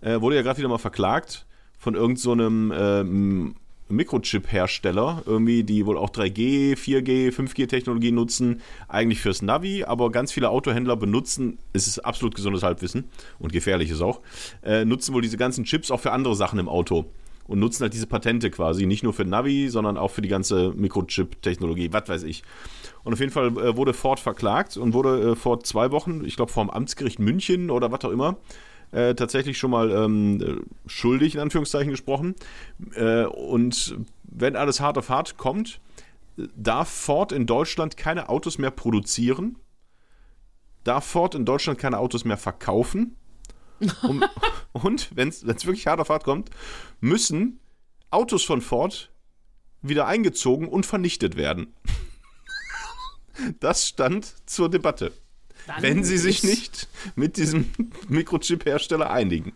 äh, wurde ja gerade wieder mal verklagt von irgendeinem so ähm, Mikrochip-Hersteller, irgendwie, die wohl auch 3G, 4G, 5G-Technologie nutzen, eigentlich fürs Navi, aber ganz viele Autohändler benutzen, es ist absolut gesundes Halbwissen und gefährliches auch, äh, nutzen wohl diese ganzen Chips auch für andere Sachen im Auto und nutzen halt diese Patente quasi, nicht nur für Navi, sondern auch für die ganze Mikrochip-Technologie, was weiß ich. Und auf jeden Fall äh, wurde Ford verklagt und wurde äh, vor zwei Wochen, ich glaube, vom Amtsgericht München oder was auch immer, äh, tatsächlich schon mal ähm, schuldig in Anführungszeichen gesprochen. Äh, und wenn alles hart auf hart kommt, darf Ford in Deutschland keine Autos mehr produzieren, darf Ford in Deutschland keine Autos mehr verkaufen. Um, und wenn es wirklich hart auf hart kommt, müssen Autos von Ford wieder eingezogen und vernichtet werden. Das stand zur Debatte. Dann wenn sie sich nicht mit diesem Mikrochip-Hersteller einigen.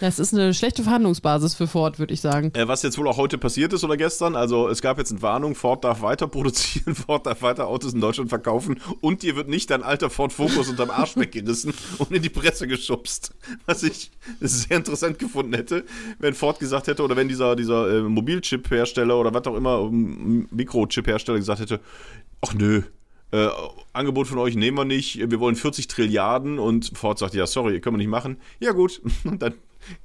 Das ist eine schlechte Verhandlungsbasis für Ford, würde ich sagen. Äh, was jetzt wohl auch heute passiert ist oder gestern. Also es gab jetzt eine Warnung, Ford darf weiter produzieren, Ford darf weiter Autos in Deutschland verkaufen und dir wird nicht dein alter Ford Focus unterm Arsch weggerissen und in die Presse geschubst. Was ich sehr interessant gefunden hätte, wenn Ford gesagt hätte oder wenn dieser, dieser äh, Mobilchip-Hersteller oder was auch immer, Mikrochip-Hersteller gesagt hätte, ach nö, äh, Angebot von euch nehmen wir nicht, wir wollen 40 Trilliarden und Ford sagt, ja, sorry, können wir nicht machen. Ja, gut. Und dann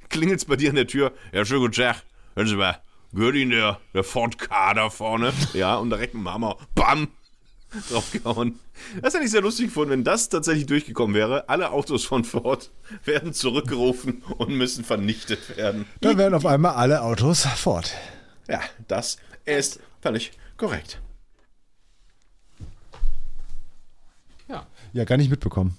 klingelt es bei dir an der Tür. Ja, schönen guten Tag. Hören Sie mal, gehört Ihnen der, der Ford K da vorne? Ja, und direkt ein Hammer. Bam! draufgehauen. Das hätte ich sehr lustig gefunden, wenn das tatsächlich durchgekommen wäre. Alle Autos von Ford werden zurückgerufen und müssen vernichtet werden. Dann werden auf einmal alle Autos Ford. Ja, das ist völlig korrekt. Ja, gar nicht mitbekommen.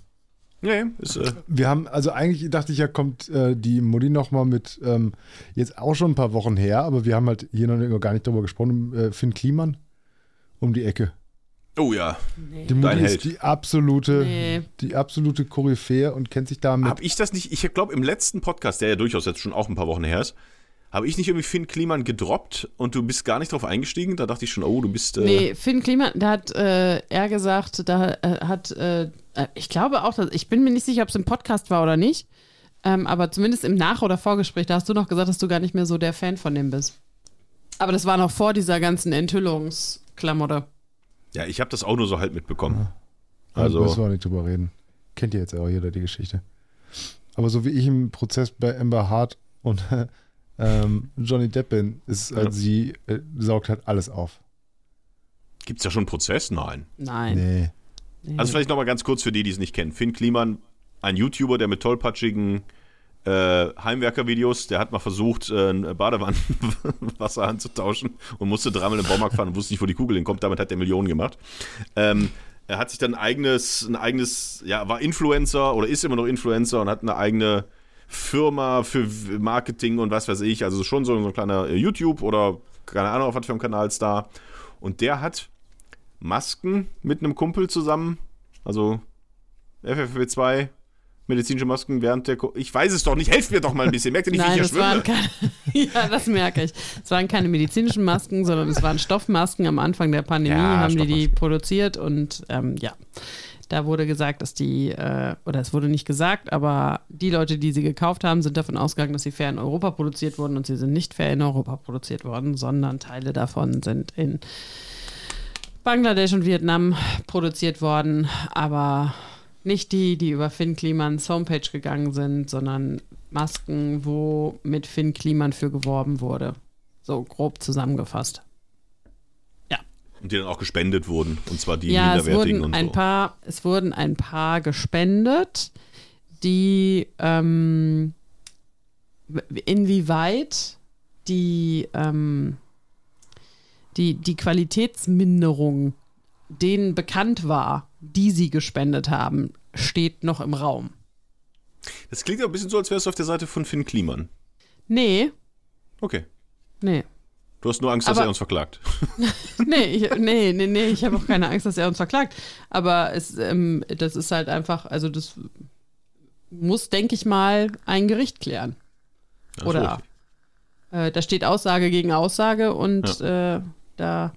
Nee, ist, äh Wir haben, also eigentlich dachte ich ja, kommt äh, die Mutti nochmal mit, ähm, jetzt auch schon ein paar Wochen her, aber wir haben halt hier noch gar nicht darüber gesprochen, äh, Finn Kliman um die Ecke. Oh ja. Nee. Die Mutti ist die absolute, nee. die absolute Koryphäe und kennt sich damit. Hab ich das nicht, ich glaube im letzten Podcast, der ja durchaus jetzt schon auch ein paar Wochen her ist, habe ich nicht irgendwie Finn Kliman gedroppt und du bist gar nicht drauf eingestiegen? Da dachte ich schon, oh, du bist. Äh nee, Finn Kliman, da hat äh, er gesagt, da äh, hat, äh, ich glaube auch, dass, ich bin mir nicht sicher, ob es im Podcast war oder nicht, ähm, aber zumindest im Nach- oder Vorgespräch, da hast du noch gesagt, dass du gar nicht mehr so der Fan von dem bist. Aber das war noch vor dieser ganzen Enthüllungsklamotte. Ja, ich habe das auch nur so halt mitbekommen. Ja. Also. Da müssen wir nicht drüber reden. Kennt ihr jetzt auch jeder die Geschichte. Aber so wie ich im Prozess bei Amber Hart und ähm, Johnny Depp bin, ist, ja. also sie äh, saugt halt alles auf. Gibt es ja schon einen Prozess? Nein. Nein. Nee. nee. Also vielleicht nochmal ganz kurz für die, die es nicht kennen. Finn Kliman, ein YouTuber, der mit tollpatschigen äh, Heimwerker-Videos, der hat mal versucht, äh, ein Badewannenwasser anzutauschen und musste dreimal im Baumarkt fahren und wusste nicht, wo die Kugel hinkommt. Damit hat er Millionen gemacht. Ähm, er hat sich dann ein eigenes, ein eigenes, ja, war Influencer oder ist immer noch Influencer und hat eine eigene Firma für Marketing und was weiß ich. Also schon so, so ein kleiner YouTube oder keine Ahnung, auf was für einem Kanal ist da. Und der hat Masken mit einem Kumpel zusammen, also FFP2, medizinische Masken während der. Ko ich weiß es doch nicht, helft mir doch mal ein bisschen. Merkt ihr nicht, Nein, wie ich hier schwimme? Keine, ja, das merke ich. Es waren keine medizinischen Masken, sondern es waren Stoffmasken. Am Anfang der Pandemie ja, haben die die produziert und ähm, ja. Da wurde gesagt, dass die, äh, oder es wurde nicht gesagt, aber die Leute, die sie gekauft haben, sind davon ausgegangen, dass sie fair in Europa produziert wurden und sie sind nicht fair in Europa produziert worden, sondern Teile davon sind in Bangladesch und Vietnam produziert worden, aber nicht die, die über Finn Klimans Homepage gegangen sind, sondern Masken, wo mit Finn Kliman für geworben wurde. So grob zusammengefasst. Und die dann auch gespendet wurden. Und zwar die ja, minderwertigen es wurden und ein so. Paar, es wurden ein paar gespendet, die ähm, inwieweit die, ähm, die, die Qualitätsminderung denen bekannt war, die sie gespendet haben, steht noch im Raum. Das klingt ja ein bisschen so, als wärst du auf der Seite von Finn Kliman. Nee. Okay. Nee. Du hast nur Angst, dass er uns verklagt. nee, ich, nee, nee, nee, ich habe auch keine Angst, dass er uns verklagt. Aber es, ähm, das ist halt einfach, also das muss, denke ich mal, ein Gericht klären. Ja, Oder äh, da steht Aussage gegen Aussage und ja. äh, da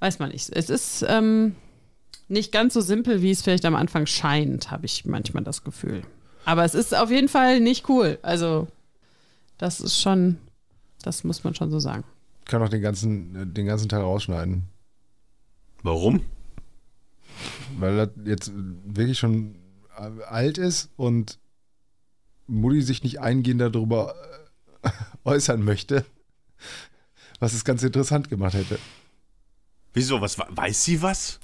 weiß man nicht. Es ist, ähm, nicht ganz so simpel, wie es vielleicht am Anfang scheint, habe ich manchmal das Gefühl. Aber es ist auf jeden Fall nicht cool. Also, das ist schon, das muss man schon so sagen. Kann auch den ganzen, den ganzen Teil rausschneiden. Warum? Weil er jetzt wirklich schon alt ist und Mutti sich nicht eingehend darüber äh, äußern möchte, was es ganz interessant gemacht hätte. Wieso? Was weiß sie was?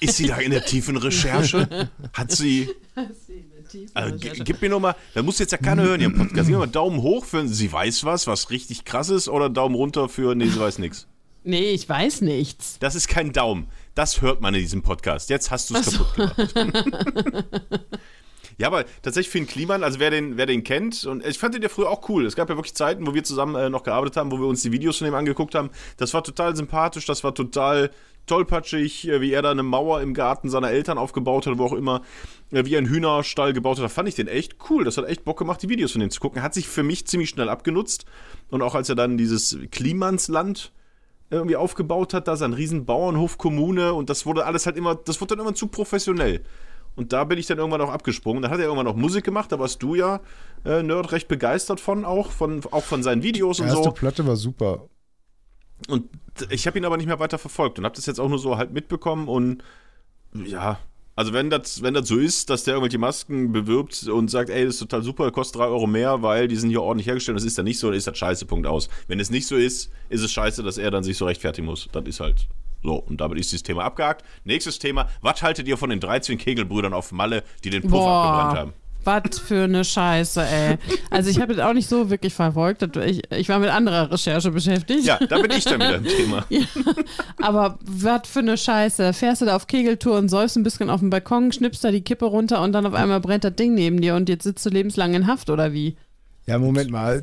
Ist sie da in der tiefen Recherche? Hat sie. Also, g- gib mir nochmal, da muss jetzt ja keiner hören hier im Podcast. Gib mir mal Daumen hoch für sie weiß was, was richtig krass ist, oder Daumen runter für nee, sie weiß nichts. Nee, ich weiß nichts. Das ist kein Daumen. Das hört man in diesem Podcast. Jetzt hast du es kaputt gemacht. ja, aber tatsächlich Finn Kliman, also wer den, wer den kennt, und ich fand den ja früher auch cool. Es gab ja wirklich Zeiten, wo wir zusammen äh, noch gearbeitet haben, wo wir uns die Videos von ihm angeguckt haben. Das war total sympathisch, das war total tollpatschig, äh, wie er da eine Mauer im Garten seiner Eltern aufgebaut hat, wo auch immer, äh, wie er einen Hühnerstall gebaut hat. Da fand ich den echt cool. Das hat echt Bock gemacht, die Videos von dem zu gucken. Hat sich für mich ziemlich schnell abgenutzt. Und auch als er dann dieses Klimansland irgendwie aufgebaut hat, da sein riesen Bauernhof, Kommune und das wurde alles halt immer, das wurde dann immer zu professionell. Und da bin ich dann irgendwann auch abgesprungen. Dann hat er irgendwann auch Musik gemacht, da warst du ja, äh, Nerd, recht begeistert von auch, von, auch von seinen Videos Die und erste so. Platte war super. Und ich habe ihn aber nicht mehr weiter verfolgt und habe das jetzt auch nur so halt mitbekommen und ja, also wenn das, wenn das so ist, dass der irgendwelche Masken bewirbt und sagt, ey, das ist total super, kostet 3 Euro mehr, weil die sind hier ordentlich hergestellt, das ist dann nicht so, dann ist das scheiße, Punkt aus. Wenn es nicht so ist, ist es scheiße, dass er dann sich so rechtfertigen muss. Das ist halt so. Und damit ist dieses Thema abgehakt. Nächstes Thema, was haltet ihr von den 13 Kegelbrüdern auf Malle, die den Puff abgebrannt haben? Was für eine Scheiße, ey. Also ich habe das auch nicht so wirklich verfolgt. Ich, ich war mit anderer Recherche beschäftigt. Ja, da bin ich dann wieder im Thema. Aber was für eine Scheiße. Fährst du da auf Kegeltour und säufst ein bisschen auf dem Balkon, schnippst da die Kippe runter und dann auf einmal brennt das Ding neben dir und jetzt sitzt du lebenslang in Haft oder wie? Ja, Moment mal.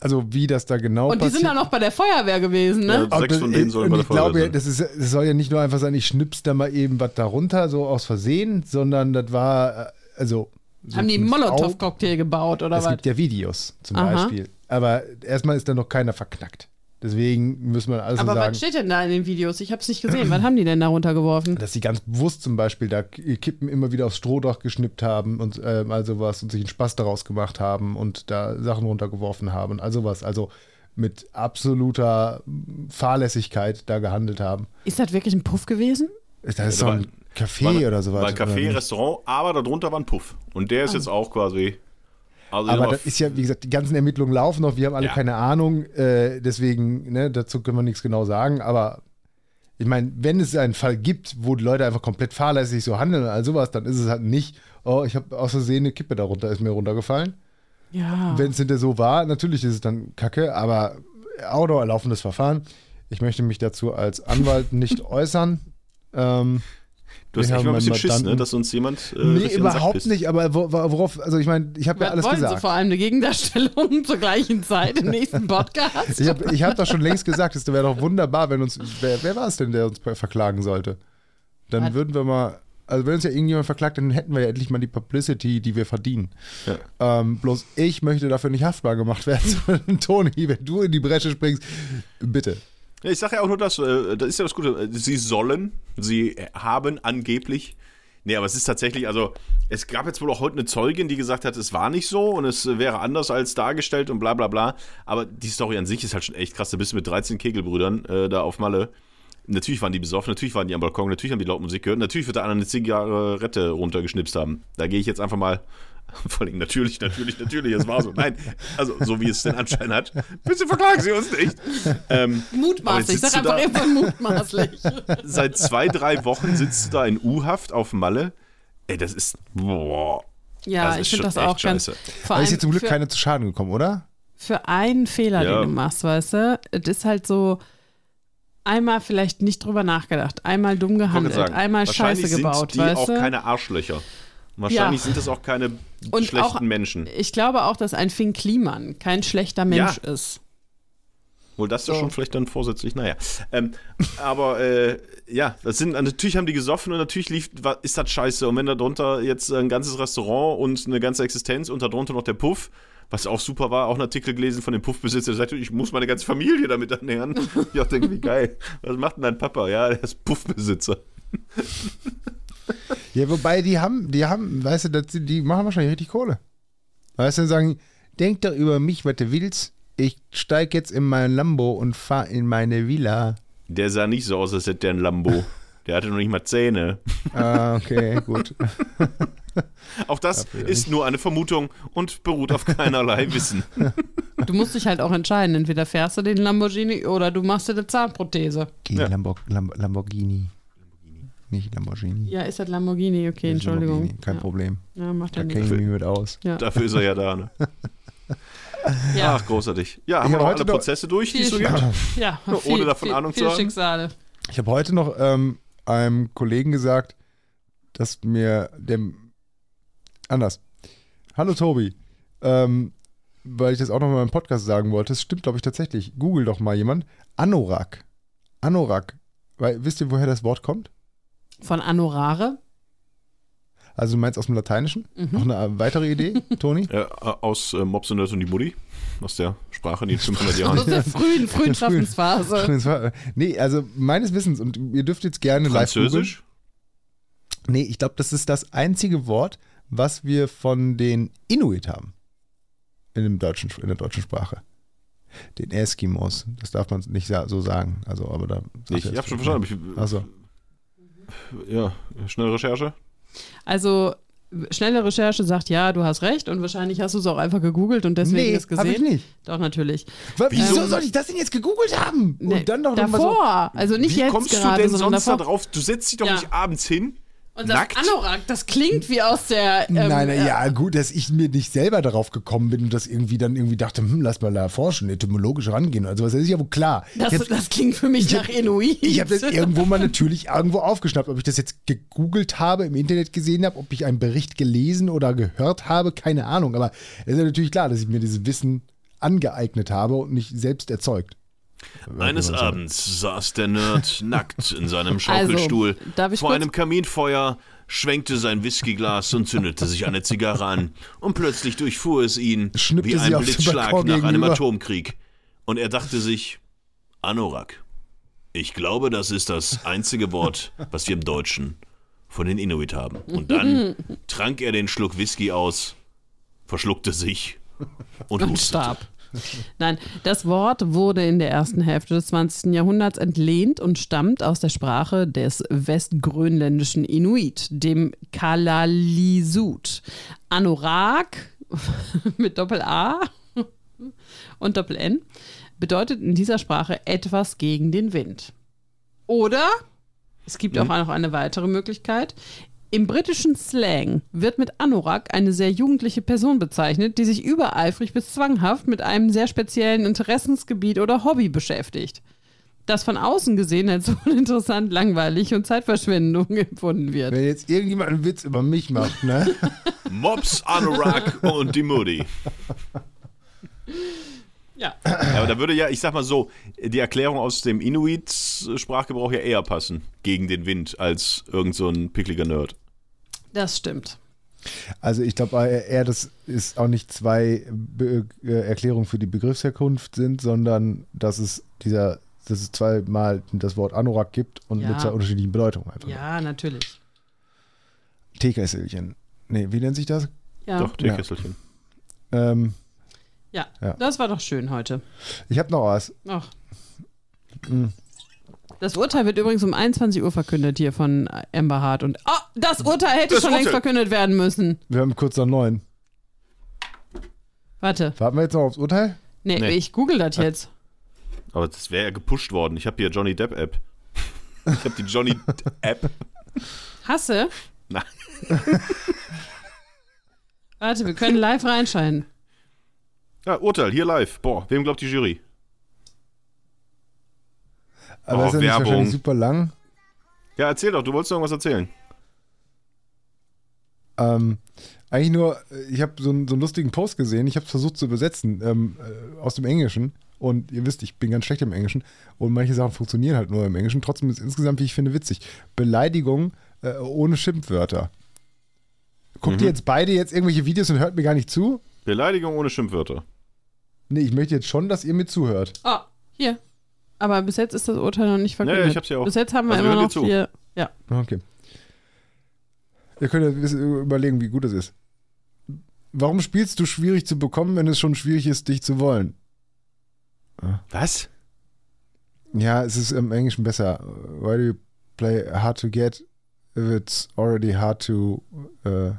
Also wie das da genau Und die passiert. sind dann auch bei der Feuerwehr gewesen, ne? Ja. Sechs von denen sollen und bei der ich glaube, Feuerwehr sein. das, ist, das soll ja nicht nur einfach sein, ich schnips da mal eben was darunter, so aus Versehen, sondern das war, äh, also. So Haben die einen Molotow-Cocktail gebaut oder Es was? gibt ja Videos zum Aha. Beispiel. Aber erstmal ist da noch keiner verknackt. Deswegen müssen wir alles Aber sagen, was steht denn da in den Videos? Ich habe es nicht gesehen. was haben die denn da runtergeworfen? dass sie ganz bewusst zum Beispiel da Kippen immer wieder aufs Strohdach geschnippt haben und ähm, all sowas und sich einen Spaß daraus gemacht haben und da Sachen runtergeworfen haben und all sowas. Also mit absoluter Fahrlässigkeit da gehandelt haben. Ist das wirklich ein Puff gewesen? Das ist so ein Café War- oder sowas. War ein oder Café? Restaurant, aber darunter war ein Puff. Und der ist jetzt auch quasi. Also Aber das ist ja, wie gesagt, die ganzen Ermittlungen laufen noch, wir haben alle Ja. keine Ahnung, äh, deswegen, ne, dazu können wir nichts genau sagen, aber ich meine, wenn es einen Fall gibt, wo die Leute einfach komplett fahrlässig so handeln und all sowas, dann ist es halt nicht, oh, ich habe aus Versehen eine Kippe darunter, ist mir runtergefallen. Ja. Wenn es hinter so war, natürlich ist es dann kacke, aber auch noch ein laufendes Verfahren. Ich möchte mich dazu als Anwalt nicht äußern. Ähm, du hast echt mal ein bisschen einen Schiss, ne, dass uns jemand. Äh, nee, überhaupt nicht, aber wo- worauf, also ich meine, ich habe ja Was alles wollen gesagt. Sie vor allem eine Gegendarstellung zur gleichen Zeit im nächsten Podcast? Ich habe ich hab doch schon längst gesagt, es wäre doch wunderbar, wenn uns. Wer, wer war es denn, der uns verklagen sollte? Dann Was? würden wir mal. Also, wenn uns ja irgendjemand verklagt, dann hätten wir ja endlich mal die Publicity, die wir verdienen. Ähm, bloß ich möchte dafür nicht haftbar gemacht werden, sondern Toni, wenn du in die Bresche springst, bitte. Ich sage ja auch nur das, äh, das ist ja das Gute. Sie sollen, sie haben angeblich. Nee, aber es ist tatsächlich, also es gab jetzt wohl auch heute eine Zeugin, die gesagt hat, es war nicht so und es wäre anders als dargestellt und bla bla bla. Aber die Story an sich ist halt schon echt krass. Da bist du mit 13 Kegelbrüdern äh, da auf Malle. Natürlich waren die besoffen, natürlich waren die am Balkon, natürlich haben die laut Musik gehört, natürlich wird da einer eine Zigarette runtergeschnipst haben. Da gehe ich jetzt einfach mal, vor allem natürlich, natürlich, natürlich, es war so. Nein, also so wie es den Anschein hat. Bitte verklagen Sie uns nicht. Ähm, Aber Mutmaßlich. sag einfach da- immer mutmaßlich. seit zwei, drei Wochen sitzt du da in U-Haft auf Malle. Ey, das ist. Boah. Ja, Das ich finde das auch echt ganz. scheiße. Vor Da ist jetzt zum Glück für, keiner zu Schaden gekommen, oder? für einen Fehler, Ja. den du machst, weißt du, es ist halt so einmal vielleicht nicht drüber nachgedacht, einmal dumm gehandelt, sagen, einmal wahrscheinlich Scheiße gebaut, sind die weißt auch du? keine Arschlöcher. Wahrscheinlich Ja. sind das auch keine Und schlechten auch- Menschen. Ich glaube auch, dass ein Finn Kliman kein schlechter Mensch ist. Wohl das ist ja So. schon vielleicht dann vorsätzlich, naja. Ähm, aber äh, ja, das sind, natürlich haben die gesoffen und natürlich lief, wa- ist das scheiße. Und wenn da drunter jetzt ein ganzes Restaurant und eine ganze Existenz und darunter noch der Puff, was auch super war, auch ein Artikel gelesen von dem Puffbesitzer, der sagte, ich muss meine ganze Familie damit ernähren. Ich auch denke, wie geil. Was macht denn dein Papa? Ja, der ist Puffbesitzer. Ja, wobei die haben, die haben, weißt du, das, die machen wahrscheinlich richtig Kohle. Weißt du, dann sagen, denk doch über mich, was du willst. Ich steig jetzt in mein Lambo und fahr in meine Villa. Der sah nicht so aus, als hätte der ein Lambo. Der hatte noch nicht mal Zähne. Ah, okay, gut. Auch das ist nur eine Vermutung und beruht auf keinerlei Wissen. Du musst dich halt auch entscheiden. Entweder fährst du den Lamborghini oder du machst dir eine Zahnprothese. Geh, Ja. Lambor Lamb Lamborghini. Nicht Lamborghini. Ja, ist das Lamborghini? Okay, Ist Entschuldigung. Lamborghini, Kein ja. Problem. Ja, macht Da kenne ich mich mit aus. Ja. Dafür ist er ja da. Ne? Ja, Ach, großartig. Ja, haben Ich wir noch heute alle noch- Prozesse durch, die Viel es so gibt? ja Ohne viel, davon viel, Ahnung zu viel haben. Schicksale. Ich habe heute noch ähm, einem Kollegen gesagt, dass mir dem anders. Hallo Tobi, ähm, weil ich das auch noch mal im Podcast sagen wollte. Das stimmt, glaube ich, tatsächlich. Google doch mal jemand. Anorak. Anorak. Weil, wisst ihr, woher das Wort kommt? Von Anorare. Also du meinst aus dem Lateinischen? Mhm. Noch eine weitere Idee, Toni? Äh, aus äh, Mops und Nerd und die Mutti. Aus der Sprache, die in 500 Jahren. Aus der frühen, frühen. Schaffensphase. Nee, also meines Wissens, und ihr dürft jetzt gerne live Französisch? Nee, ich glaube, das ist das einzige Wort, was wir von den Inuit haben. In, dem deutschen, in der deutschen Sprache. Den Eskimos. Das darf man nicht so sagen. Also, aber da. Ich, ich habe schon verstanden. aber Achso. Ich, ja, schnelle Recherche. Also, schnelle Recherche sagt, ja, du hast recht und wahrscheinlich hast du es auch einfach gegoogelt und deswegen Nee, es habe ich gesehen. nicht. Doch, natürlich. Wa- Wieso Ähm, soll ich das denn jetzt gegoogelt haben? Ne, Und dann doch noch mal davor. also nicht Wie jetzt kommst gerade, du denn sonst da davor. drauf? Du setzt dich doch Ja. nicht abends hin. Und das nackt. Anorak, das klingt wie aus der. Ähm, Nein, äh, ja, gut, dass ich mir nicht selber darauf gekommen bin und das irgendwie dann irgendwie dachte, hm, lass mal da forschen, etymologisch rangehen. Also, das ist ja wohl klar. Das, hab- das klingt für mich ich hab- nach Inuit. Ich habe das irgendwo mal natürlich irgendwo aufgeschnappt. Ob ich das jetzt gegoogelt habe, im Internet gesehen habe, ob ich einen Bericht gelesen oder gehört habe, keine Ahnung. Aber es ist ja natürlich klar, dass ich mir dieses Wissen angeeignet habe und nicht selbst erzeugt. Eines. Abends saß der Nerd nackt in seinem Schaukelstuhl Also, darf ich vor einem Kaminfeuer, schwenkte sein Whiskyglas und zündete sich eine Zigarre an. Und plötzlich durchfuhr es ihn Schnippte wie ein Blitzschlag nach einem gegenüber. Atomkrieg. Und er dachte sich, Anorak, ich glaube, das ist das einzige Wort, was wir im Deutschen von den Inuit haben. Und dann trank er den Schluck Whisky aus, verschluckte sich und, und hustete. starb. Nein, das Wort wurde in der ersten Hälfte des 20. Jahrhunderts entlehnt und stammt aus der Sprache des westgrönländischen Inuit, dem Kalalisut. Anorak mit Doppel-A und Doppel-N bedeutet in dieser Sprache etwas gegen den Wind. Oder es gibt auch noch eine weitere Möglichkeit. Im britischen Slang wird mit Anorak eine sehr jugendliche Person bezeichnet, die sich übereifrig bis zwanghaft mit einem sehr speziellen Interessensgebiet oder Hobby beschäftigt. Das von außen gesehen als uninteressant, langweilig und Zeitverschwendung empfunden wird. Wenn jetzt irgendjemand einen Witz über mich macht, ne? Mops, Anorak und die Mutti. Ja. Ja, aber da würde ja, ich sag mal so, die Erklärung aus dem Inuit-Sprachgebrauch ja eher passen gegen den Wind als irgend so ein pickliger Nerd. Das stimmt. Also ich glaube eher, dass es auch nicht zwei Be äh, Erklärungen für die Begriffsherkunft sind, sondern dass es dieser, dass es zweimal das Wort Anorak gibt und Ja. mit zwei unterschiedlichen Bedeutungen einfach. Ja, natürlich. Teekesselchen. Nee, wie nennt sich das? Ja, Doch, Teekesselchen. Ähm, ja. Ja. das war doch schön heute. ich habe noch was. Ach. Hm. Das Urteil wird übrigens um 21 Uhr verkündet hier von Amber Hart. Und oh, das Urteil hätte Das schon längst Urteil. verkündet werden müssen. Wir haben kurz nach neun. Warte. Warten wir jetzt noch aufs Urteil? Nee, Nee. ich google das jetzt. Aber das wäre ja gepusht worden. Ich habe hier Johnny Depp-App. Ich habe die Johnny App. Hasse? Nein. Warte, wir können live reinschalten. Ja, Urteil, hier live. Boah, wem glaubt die Jury? Aber Oh, ist ja Werbung. wahrscheinlich super lang. Ja, erzähl doch, du wolltest irgendwas erzählen. Ähm, eigentlich nur, ich habe so, einen- so einen lustigen Post gesehen. Ich habe es versucht zu übersetzen ähm, äh, aus dem Englischen. Und ihr wisst, ich bin ganz schlecht im Englischen. Und manche Sachen funktionieren halt nur im Englischen. Trotzdem ist es insgesamt, wie ich finde, witzig. Beleidigung äh, ohne Schimpfwörter. Guckt ihr jetzt beide jetzt irgendwelche Videos und hört mir gar nicht zu? Beleidigung ohne Schimpfwörter. Nee, ich möchte jetzt schon, dass ihr mir zuhört. Oh, hier. Aber bis jetzt ist das Urteil noch nicht verkündet. Ja, ja, ich hab's ja auch. Bis jetzt haben wir Also immer noch zu. hier. Ja. Okay. Ihr könnt ja ein bisschen überlegen, wie gut es ist. Warum spielst du schwierig zu bekommen, wenn es schon schwierig ist, dich zu wollen? Was? Ja, es ist im Englischen besser. Why do you play hard to get if it's already hard to, uh,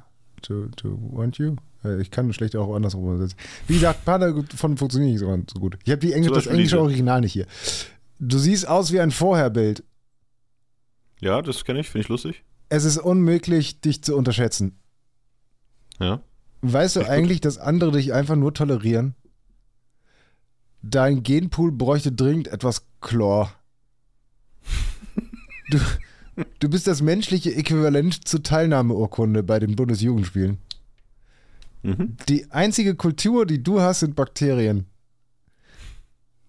to, to want you? Äh, Ich kann schlecht auch andersrum übersetzen. Wie gesagt, ein paar davon funktionieren nicht so, gut. Ich habe Engl Zum das englische. Original nicht hier. Du siehst aus wie ein Vorherbild. Ja, das kenne ich, finde ich lustig. Es ist unmöglich, dich zu unterschätzen. Ja. Weißt du Echt gut. eigentlich, dass andere dich einfach nur tolerieren? Dein Genpool bräuchte dringend etwas Chlor. Du, du bist das menschliche Äquivalent zur Teilnahmeurkunde bei den Bundesjugendspielen. Mhm. Die einzige Kultur, die du hast, sind Bakterien.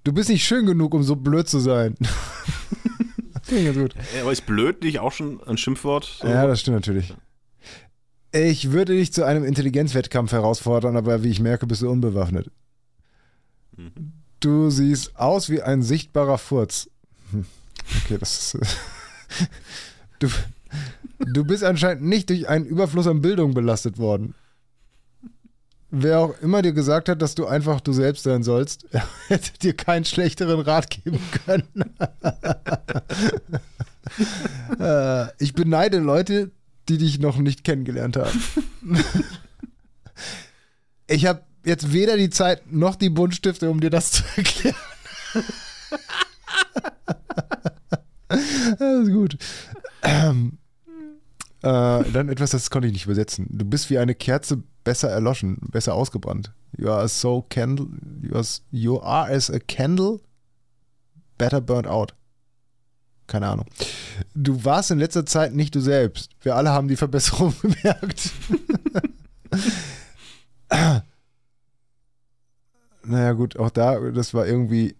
Du bist nicht schön genug, um so blöd zu sein. Finde ich ganz gut. Aber ist blöd nicht auch schon ein Schimpfwort? So? Ja, das stimmt natürlich. Ich würde dich zu einem Intelligenzwettkampf herausfordern, aber wie ich merke, bist du unbewaffnet. Mhm. Du siehst aus wie ein sichtbarer Furz. Hm, Okay, das ist. Du, du bist anscheinend nicht durch einen Überfluss an Bildung belastet worden. Wer auch immer dir gesagt hat, dass du einfach du selbst sein sollst, hätte dir keinen schlechteren Rat geben können. Äh, ich beneide Leute, die dich noch nicht kennengelernt haben. Ich habe jetzt weder die Zeit noch die Buntstifte, um dir das zu erklären. das ist gut. Ähm, äh, dann etwas, das konnte ich nicht übersetzen. Du bist wie eine Kerze besser erloschen, besser ausgebrannt. You are so candle, you are, you are as a candle better burnt out. Keine Ahnung. Du warst in letzter Zeit nicht du selbst. Wir alle haben die Verbesserung bemerkt. naja, gut, auch da, das war irgendwie.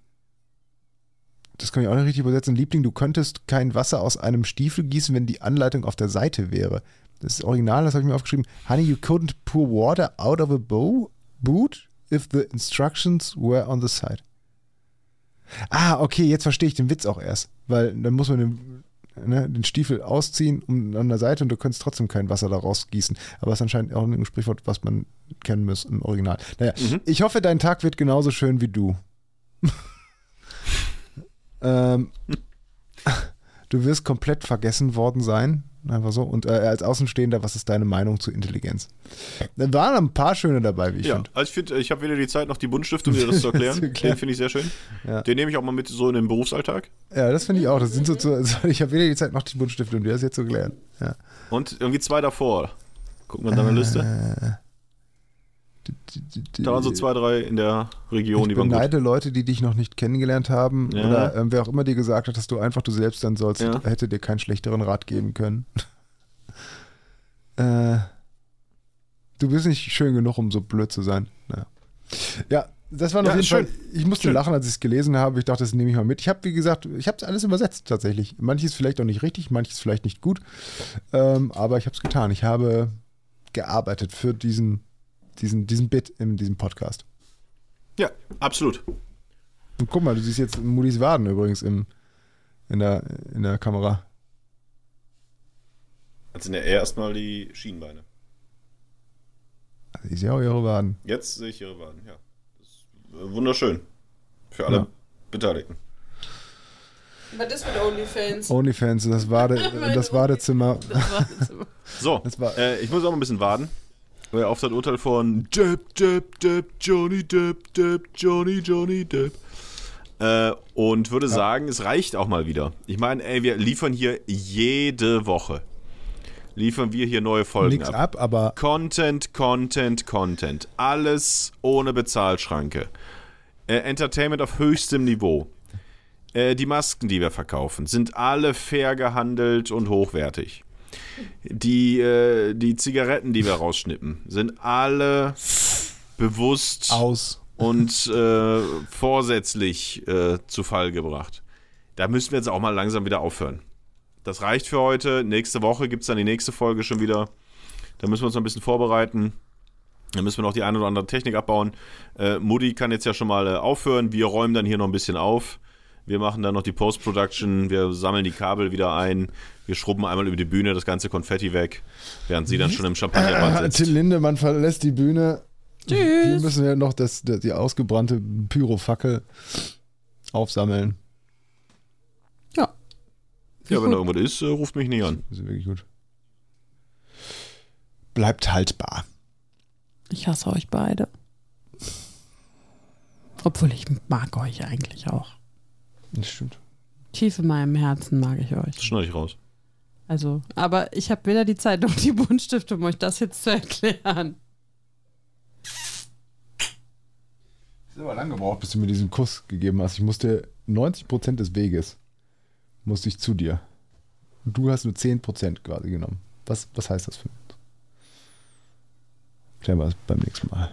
Das kann ich auch nicht richtig übersetzen. Liebling, du könntest kein Wasser aus einem Stiefel gießen, wenn die Anleitung auf der Seite wäre. Das ist original, das habe ich mir aufgeschrieben. Honey, you couldn't pour water out of a bow, boot if the instructions were on the side. Ah, okay, jetzt verstehe ich den Witz auch erst. Weil dann muss man den, ne, den Stiefel ausziehen um, an der Seite und du könntest trotzdem kein Wasser daraus gießen. Aber es ist anscheinend auch ein Sprichwort, was man kennen muss im Original. Naja, Mhm. ich hoffe, dein Tag wird genauso schön wie du. Ähm, du wirst komplett vergessen worden sein. Einfach so. Und äh, als Außenstehender, was ist deine Meinung zu Intelligenz? Da waren ein paar schöne dabei, wie ich ja, finde. also ich finde, ich habe weder die Zeit noch die Buntstifte, um dir das zu erklären. Erklären. Den finde ich sehr schön. Ja. Den nehme ich auch mal mit so in den Berufsalltag. Ja, das finde ich auch. Das sind so, so ich habe weder die Zeit noch die Buntstifte, um dir das jetzt zu klären. Ja. Und irgendwie zwei davor. Guck mal in deiner Liste. Da waren so zwei, drei in der Region, ich die waren gut. beneide Leute, die dich noch nicht kennengelernt haben Ja. oder ähm, wer auch immer dir gesagt hat, dass du einfach du selbst sein sollst, Ja. hätte dir keinen schlechteren Rat geben können. äh, du bist nicht schön genug, um so blöd zu sein. Naja. Ja, das war auf Ja, jeden ist Fall. schön. Ich musste Schön. lachen, als ich es gelesen habe. Ich dachte, das nehme ich mal mit. Ich habe, wie gesagt, ich habe es alles übersetzt tatsächlich. Manches vielleicht auch nicht richtig, manches vielleicht nicht gut. Ähm, aber ich habe es getan. Ich habe gearbeitet für diesen, diesen, diesen Bit in diesem Podcast. Ja, absolut. Und guck mal, du siehst jetzt Moody's Waden übrigens im, in, der, in der Kamera. Das sind ja erstmal die Schienbeine. Also ich sehe auch ihre Waden. Jetzt sehe ich ihre Waden, ja. Das ist wunderschön. Für alle Ja. Beteiligten. Was ist mit OnlyFans? Onlyfans, das, Wade, das Badezimmer. Das war das immer. So, Das war- äh, ich muss auch mal ein bisschen waden. Auf das Urteil von Depp, Depp, Depp, Johnny Depp, Depp, Johnny, Johnny Depp. Äh, und würde sagen, es reicht auch mal wieder. Ich meine, ey, wir liefern hier jede Woche. Liefern wir hier neue Folgen Nix ab. ab, aber Content, Content, Content. Alles ohne Bezahlschranke. Äh, Entertainment auf höchstem Niveau. Äh, die Masken, die wir verkaufen, sind alle fair gehandelt und hochwertig. Die, äh, die Zigaretten, die wir rausschnippen, sind alle bewusst aus. und äh, vorsätzlich äh, zu Fall gebracht. Da müssen wir jetzt auch mal langsam wieder aufhören. Das reicht für heute. Nächste Woche gibt es dann die nächste Folge schon wieder. Da müssen wir uns noch ein bisschen vorbereiten. Da müssen wir noch die eine oder andere Technik abbauen. Äh, Mutti kann jetzt ja schon mal äh, aufhören. Wir räumen dann hier noch ein bisschen auf. Wir machen dann noch die Post-Production, wir sammeln die Kabel wieder ein, wir schrubben einmal über die Bühne das ganze Konfetti weg, während sie dann schon im Champagnerbad Till sitzt. Lindemann verlässt die Bühne. Tschüss. Wir müssen ja noch das, das, die ausgebrannte Pyrofackel aufsammeln. Ja. Ja, wenn da irgendwas ist, äh, ruft mich nicht an. Das ist wirklich gut. Bleibt haltbar. Ich hasse euch beide. Obwohl ich mag euch eigentlich auch. Das stimmt. Tief in meinem Herzen mag ich euch. Das schneide ich raus. Also, aber ich habe weder die Zeit noch die Buntstifte, um euch das jetzt zu erklären. Es hat aber lang gebraucht, bis du mir diesen Kuss gegeben hast. Ich musste 90% des Weges musste ich zu dir. Und du hast nur 10% quasi genommen. Was, was heißt das für uns? Klären wir es beim nächsten Mal.